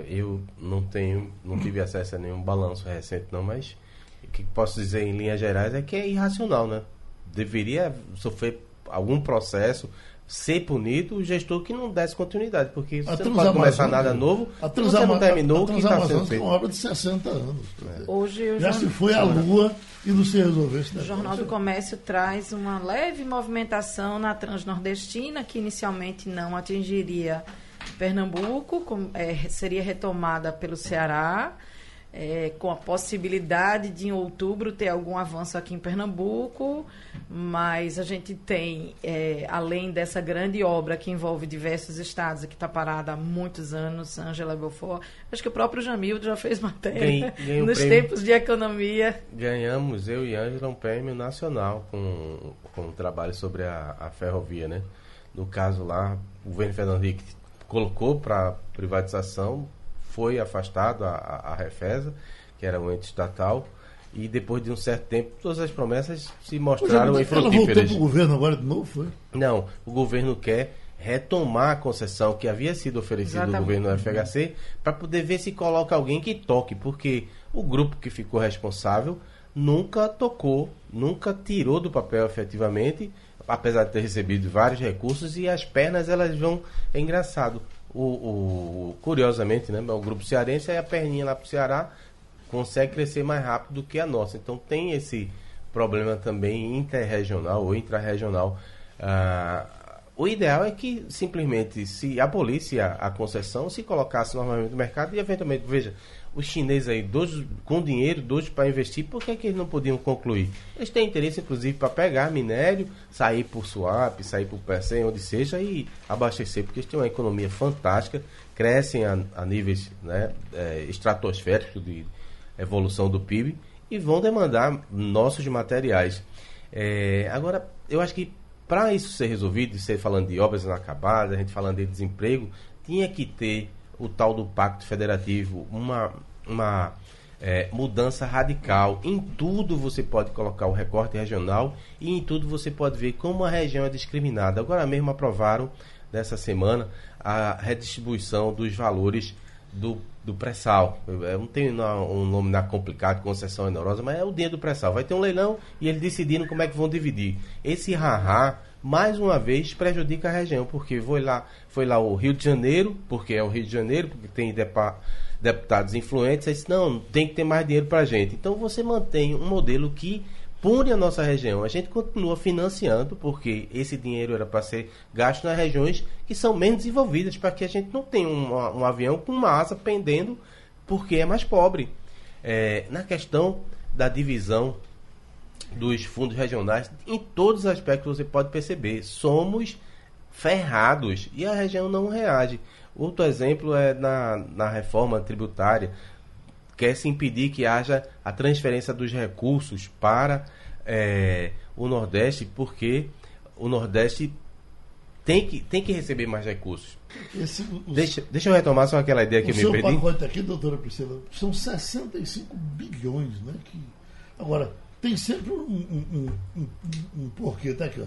Eu não tenho, não tive acesso a nenhum balanço recente não, mas o que posso dizer em linhas gerais é que é irracional, né? Deveria sofrer algum processo, ser punido o gestor que não desse continuidade, porque você não pode começar nada novo, a você não terminou o que está sendo feito. É uma obra de 60 anos. É. Hoje, Já se foi à Lua e não se resolveu esse O Jornal do Comércio traz uma leve movimentação na Transnordestina, que inicialmente não atingiria Pernambuco, com, é, seria retomada pelo Ceará, é, com a possibilidade de em outubro ter algum avanço aqui em Pernambuco, mas a gente tem, é, além dessa grande obra que envolve diversos estados e que está parada há muitos anos, Angela Belfort, acho que o próprio Jamildo já fez matéria Ganhei, ganhei nos prêmio, tempos de economia. Ganhamos, eu e Angela, um prêmio nacional com, com um trabalho sobre a, a ferrovia, né? No caso lá, o governo Fernando Henrique colocou para privatização foi afastado a, a, a Refesa, que era um ente estatal, e depois de um certo tempo, todas as promessas se mostraram infrutíferas. Ela voltou para o governo agora de novo, foi? Não, o governo quer retomar a concessão que havia sido oferecida ao governo do FHC para poder ver se coloca alguém que toque, porque o grupo que ficou responsável nunca tocou, nunca tirou do papel efetivamente, apesar de ter recebido vários recursos e as pernas elas vão é engraçado o, o, curiosamente, né, o grupo cearense, aí a perninha lá para o Ceará consegue crescer mais rápido do que a nossa. Então tem esse problema também interregional ou intrarregional. Ah, o ideal é que simplesmente se abolisse a, a concessão, se colocasse normalmente no mercado e eventualmente, veja, os chineses aí, dois, com dinheiro, dois para investir, por que, é que eles não podiam concluir? Eles têm interesse, inclusive, para pegar minério, sair por swap, sair por PECEM, onde seja, e abastecer, porque eles têm uma economia fantástica, crescem a, a níveis né, é, estratosféricos de evolução do PIB e vão demandar nossos materiais. É, agora, eu acho que para isso ser resolvido, ser falando de obras inacabadas, a gente falando de desemprego, tinha que ter o tal do Pacto Federativo, uma, uma é, mudança radical. Em tudo você pode colocar o recorte regional e em tudo você pode ver como a região é discriminada. Agora mesmo aprovaram, nessa semana, a redistribuição dos valores do, do pré-sal. Não tenho um nome na complicado, concessão onerosa, mas é o dinheiro do pré-sal. Vai ter um leilão e eles decidindo como é que vão dividir. Esse rará mais uma vez prejudica a região, porque foi lá, foi lá o Rio de Janeiro, porque é o Rio de Janeiro, porque tem Idepa, deputados influentes, disse, não, tem que ter mais dinheiro para gente. Então você mantém um modelo que pune a nossa região. A gente continua financiando, porque esse dinheiro era para ser gasto nas regiões que são menos desenvolvidas, para que a gente não tenha um, um avião com uma asa pendendo, porque é mais pobre. É, na questão da divisão dos fundos regionais, em todos os aspectos você pode perceber, somos ferrados e a região não reage. Outro exemplo é na, na reforma tributária, quer se impedir que haja a transferência dos recursos para é, o Nordeste, porque o Nordeste tem que, tem que receber mais recursos. Esse, o, deixa, deixa eu retomar só aquela ideia que eu me perdi. O pacote aqui, doutora Priscila, são 65 bilhões, né? Que, agora, tem sempre um, um, um, um porquê, tá aqui, ó.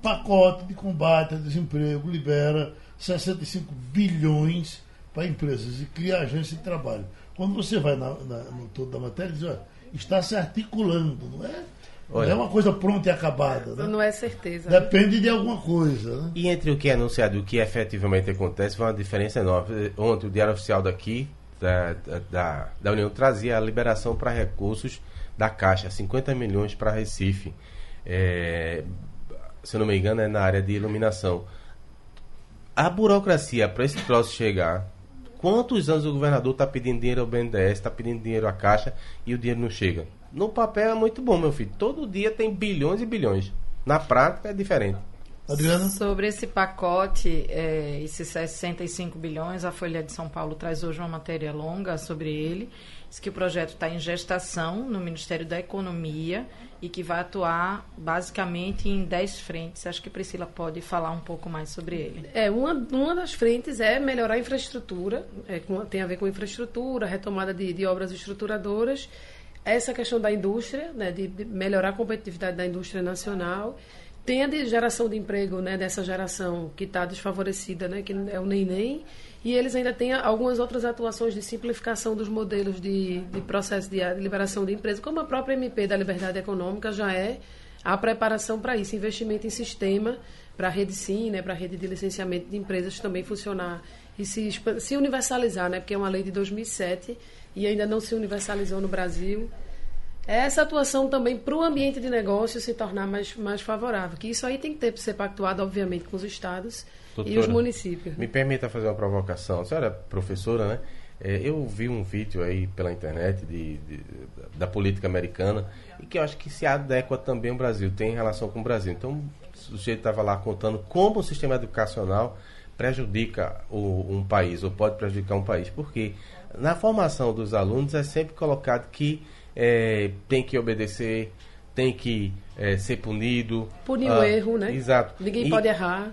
Pacote de combate ao desemprego libera 65 bilhões para empresas e cria agência de trabalho. Quando você vai na, na, no todo da matéria, diz, olha, está se articulando, não é? Olha, não é uma coisa pronta e acabada. Né? Não é certeza. Depende de alguma coisa. Né? E entre o que é anunciado e o que efetivamente acontece, foi uma diferença enorme. Ontem, o Diário Oficial daqui, da, da, da União, trazia a liberação para recursos da Caixa, 50 milhões para Recife. É, se eu não me engano, é na área de iluminação. A burocracia para esse troço chegar Quantos anos o governador está pedindo dinheiro ao BNDES, está pedindo dinheiro à Caixa e o dinheiro não chega? No papel é muito bom, meu filho. Todo dia tem bilhões e bilhões. Na prática é diferente. Adriana? Sobre esse pacote, é, esses 65 bilhões, a Folha de São Paulo traz hoje uma matéria longa sobre ele. Que o projeto está em gestação no Ministério da Economia e que vai atuar basicamente em 10 frentes. Acho que Priscila pode falar um pouco mais sobre ele. É, uma, uma das frentes é melhorar a infraestrutura, é, com, tem a ver com infraestrutura, retomada de, de obras estruturadoras, essa questão da indústria, né, de melhorar a competitividade da indústria nacional tem a de geração de emprego né, dessa geração que está desfavorecida, né, que é o nem-nem, e eles ainda têm algumas outras atuações de simplificação dos modelos de, de processo de liberação de empresa, como a própria MP da Liberdade Econômica já é a preparação para isso, investimento em sistema para a rede SIM, né, para a rede de licenciamento de empresas também funcionar e se, se universalizar, né, porque é uma lei de 2007 e ainda não se universalizou no Brasil. Essa atuação também para o ambiente de negócio se tornar mais, mais favorável, que isso aí tem que ter, ser pactuado, obviamente, com os estados Doutora, e os municípios. Me permita fazer uma provocação. A senhora é professora, né? É, eu vi um vídeo aí pela internet de, de, da política americana e que eu acho que se adequa também ao Brasil, tem relação com o Brasil. Então, o sujeito estava lá contando como o sistema educacional prejudica o, um país, ou pode prejudicar um país. Porque na formação dos alunos é sempre colocado que é, tem que obedecer, tem que é, ser punido. Punir o ah, erro, né? Exato. Ninguém e, pode errar.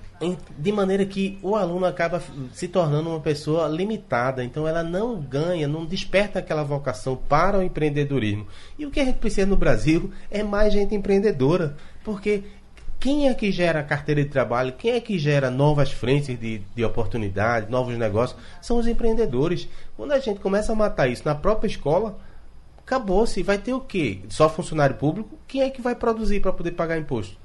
De maneira que o aluno acaba se tornando uma pessoa limitada, então ela não ganha, não desperta aquela vocação para o empreendedorismo. E o que a gente precisa no Brasil é mais gente empreendedora, porque quem é que gera carteira de trabalho? Quem é que gera novas frentes de, de oportunidade, novos negócios? São os empreendedores. Quando a gente começa a matar isso na própria escola, acabou-se. Vai ter o quê? Só funcionário público? Quem é que vai produzir para poder pagar imposto?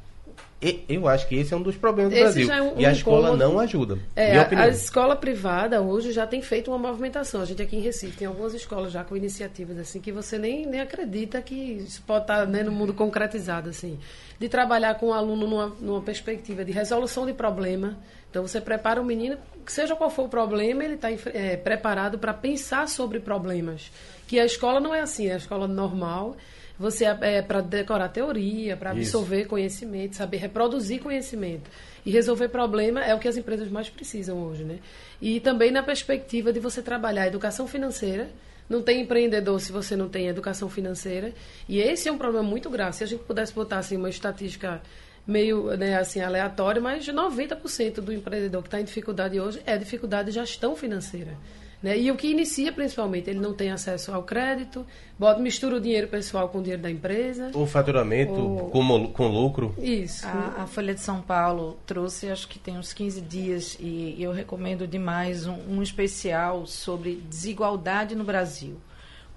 Eu acho que esse é um dos problemas do esse Brasil. É um, e a escola não ajuda. É, a, a, escola privada hoje já tem feito uma movimentação. A gente aqui em Recife tem algumas escolas já com iniciativas assim que você nem, nem acredita que isso pode estar né, no mundo concretizado assim. De trabalhar com o aluno numa, numa perspectiva de resolução de problema. Então você prepara o menino, seja qual for o problema, ele está é, preparado para pensar sobre problemas que a escola não é assim, é a escola normal. Você é, é para decorar teoria, para absorver Isso. conhecimento, saber reproduzir conhecimento. E resolver problema é o que as empresas mais precisam hoje, né? E também na perspectiva de você trabalhar a educação financeira. Não tem empreendedor se você não tem educação financeira. E esse é um problema muito grave. Se a gente pudesse botar assim, uma estatística meio né, assim, aleatória, mas 90% do empreendedor que está em dificuldade hoje é dificuldade de gestão financeira. Né? E o que inicia, principalmente, ele não tem acesso ao crédito, bota, mistura o dinheiro pessoal com o dinheiro da empresa. O faturamento o... Com, com lucro. Isso. A, a, Folha de São Paulo trouxe, acho que tem uns 15 dias, e eu recomendo demais um, um especial sobre desigualdade no Brasil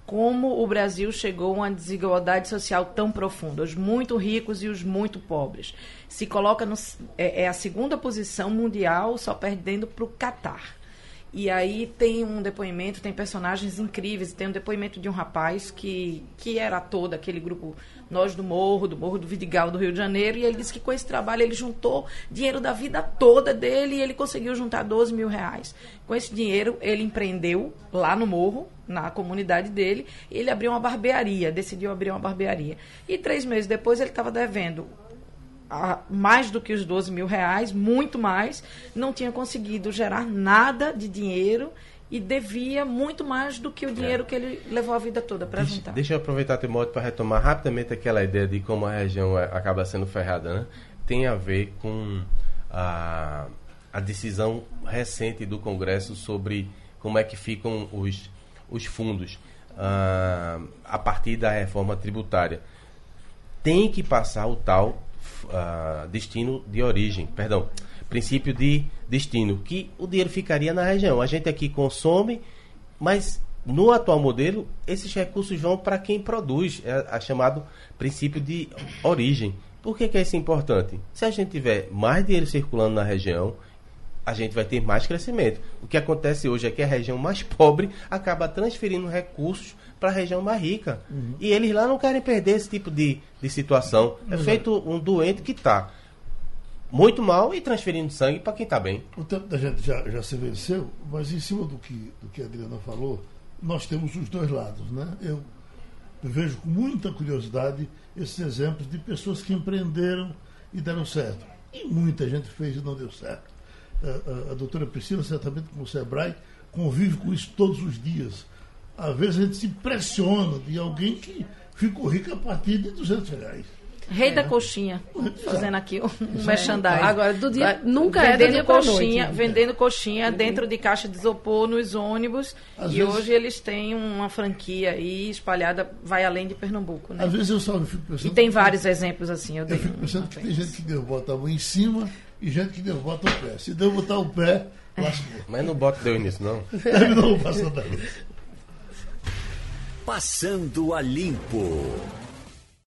como o Brasil chegou a uma desigualdade social tão profunda, os muito ricos e os muito pobres. Se coloca no, é, é a segunda posição mundial, só perdendo para o Catar. E aí tem um depoimento, tem personagens incríveis. Tem um depoimento de um rapaz que, que era todo aquele grupo Nós do Morro, do Morro do Vidigal, do Rio de Janeiro. E ele disse que com esse trabalho ele juntou dinheiro da vida toda dele e ele conseguiu juntar 12 mil reais. Com esse dinheiro ele empreendeu lá no Morro, na comunidade dele. Ele abriu uma barbearia, decidiu abrir uma barbearia. E três meses depois ele estava devendo a, mais do que os 12 mil reais, muito mais, não tinha conseguido gerar nada de dinheiro e devia muito mais do que o dinheiro é. que ele levou a vida toda para juntar. Deixa eu aproveitar, Timóteo, para retomar rapidamente aquela ideia de como a região é, acaba sendo ferrada. Né? Tem a ver com a, a decisão recente do Congresso sobre como é que ficam os, os fundos uh, a partir da reforma tributária. Tem que passar o tal uh, destino de origem, perdão, princípio de destino, que o dinheiro ficaria na região. A gente aqui consome, mas no atual modelo, esses recursos vão para quem produz, é, é chamado princípio de origem. Por que, que é isso importante? Se a gente tiver mais dinheiro circulando na região, a gente vai ter mais crescimento. O que acontece hoje é que a região mais pobre acaba transferindo recursos para a região mais rica. Uhum. E eles lá não querem perder esse tipo de, de situação. É feito um doente que está muito mal e transferindo sangue para quem está bem. O tempo da gente já, já se venceu, mas em cima do que, do que a Adriana falou, nós temos os dois lados. Né? Eu, eu vejo com muita curiosidade esses exemplos de pessoas que empreenderam e deram certo. E muita gente fez e não deu certo. A, a, a doutora Priscila, certamente com o Sebrae, convive com isso todos os dias às vezes a gente se impressiona de alguém que ficou rico a partir de 200 reais. Rei é. da coxinha, fazendo aqui um merchandising. Agora, do dia, nunca é é coxinha, noite, vendendo coxinha uhum. dentro de caixa de isopor nos ônibus. Às e vezes, hoje eles têm uma franquia aí espalhada, vai além de Pernambuco. Né? Às vezes eu só fico pensando. E tem vários exemplos assim. Eu, eu fico pensando que tem gente que derrubou a mão em cima e gente que derrubou o pé. Se derrubar o pé, lascou. Mas não bota Deus nisso, não. Terminou o passando da luz. Passando a Limpo.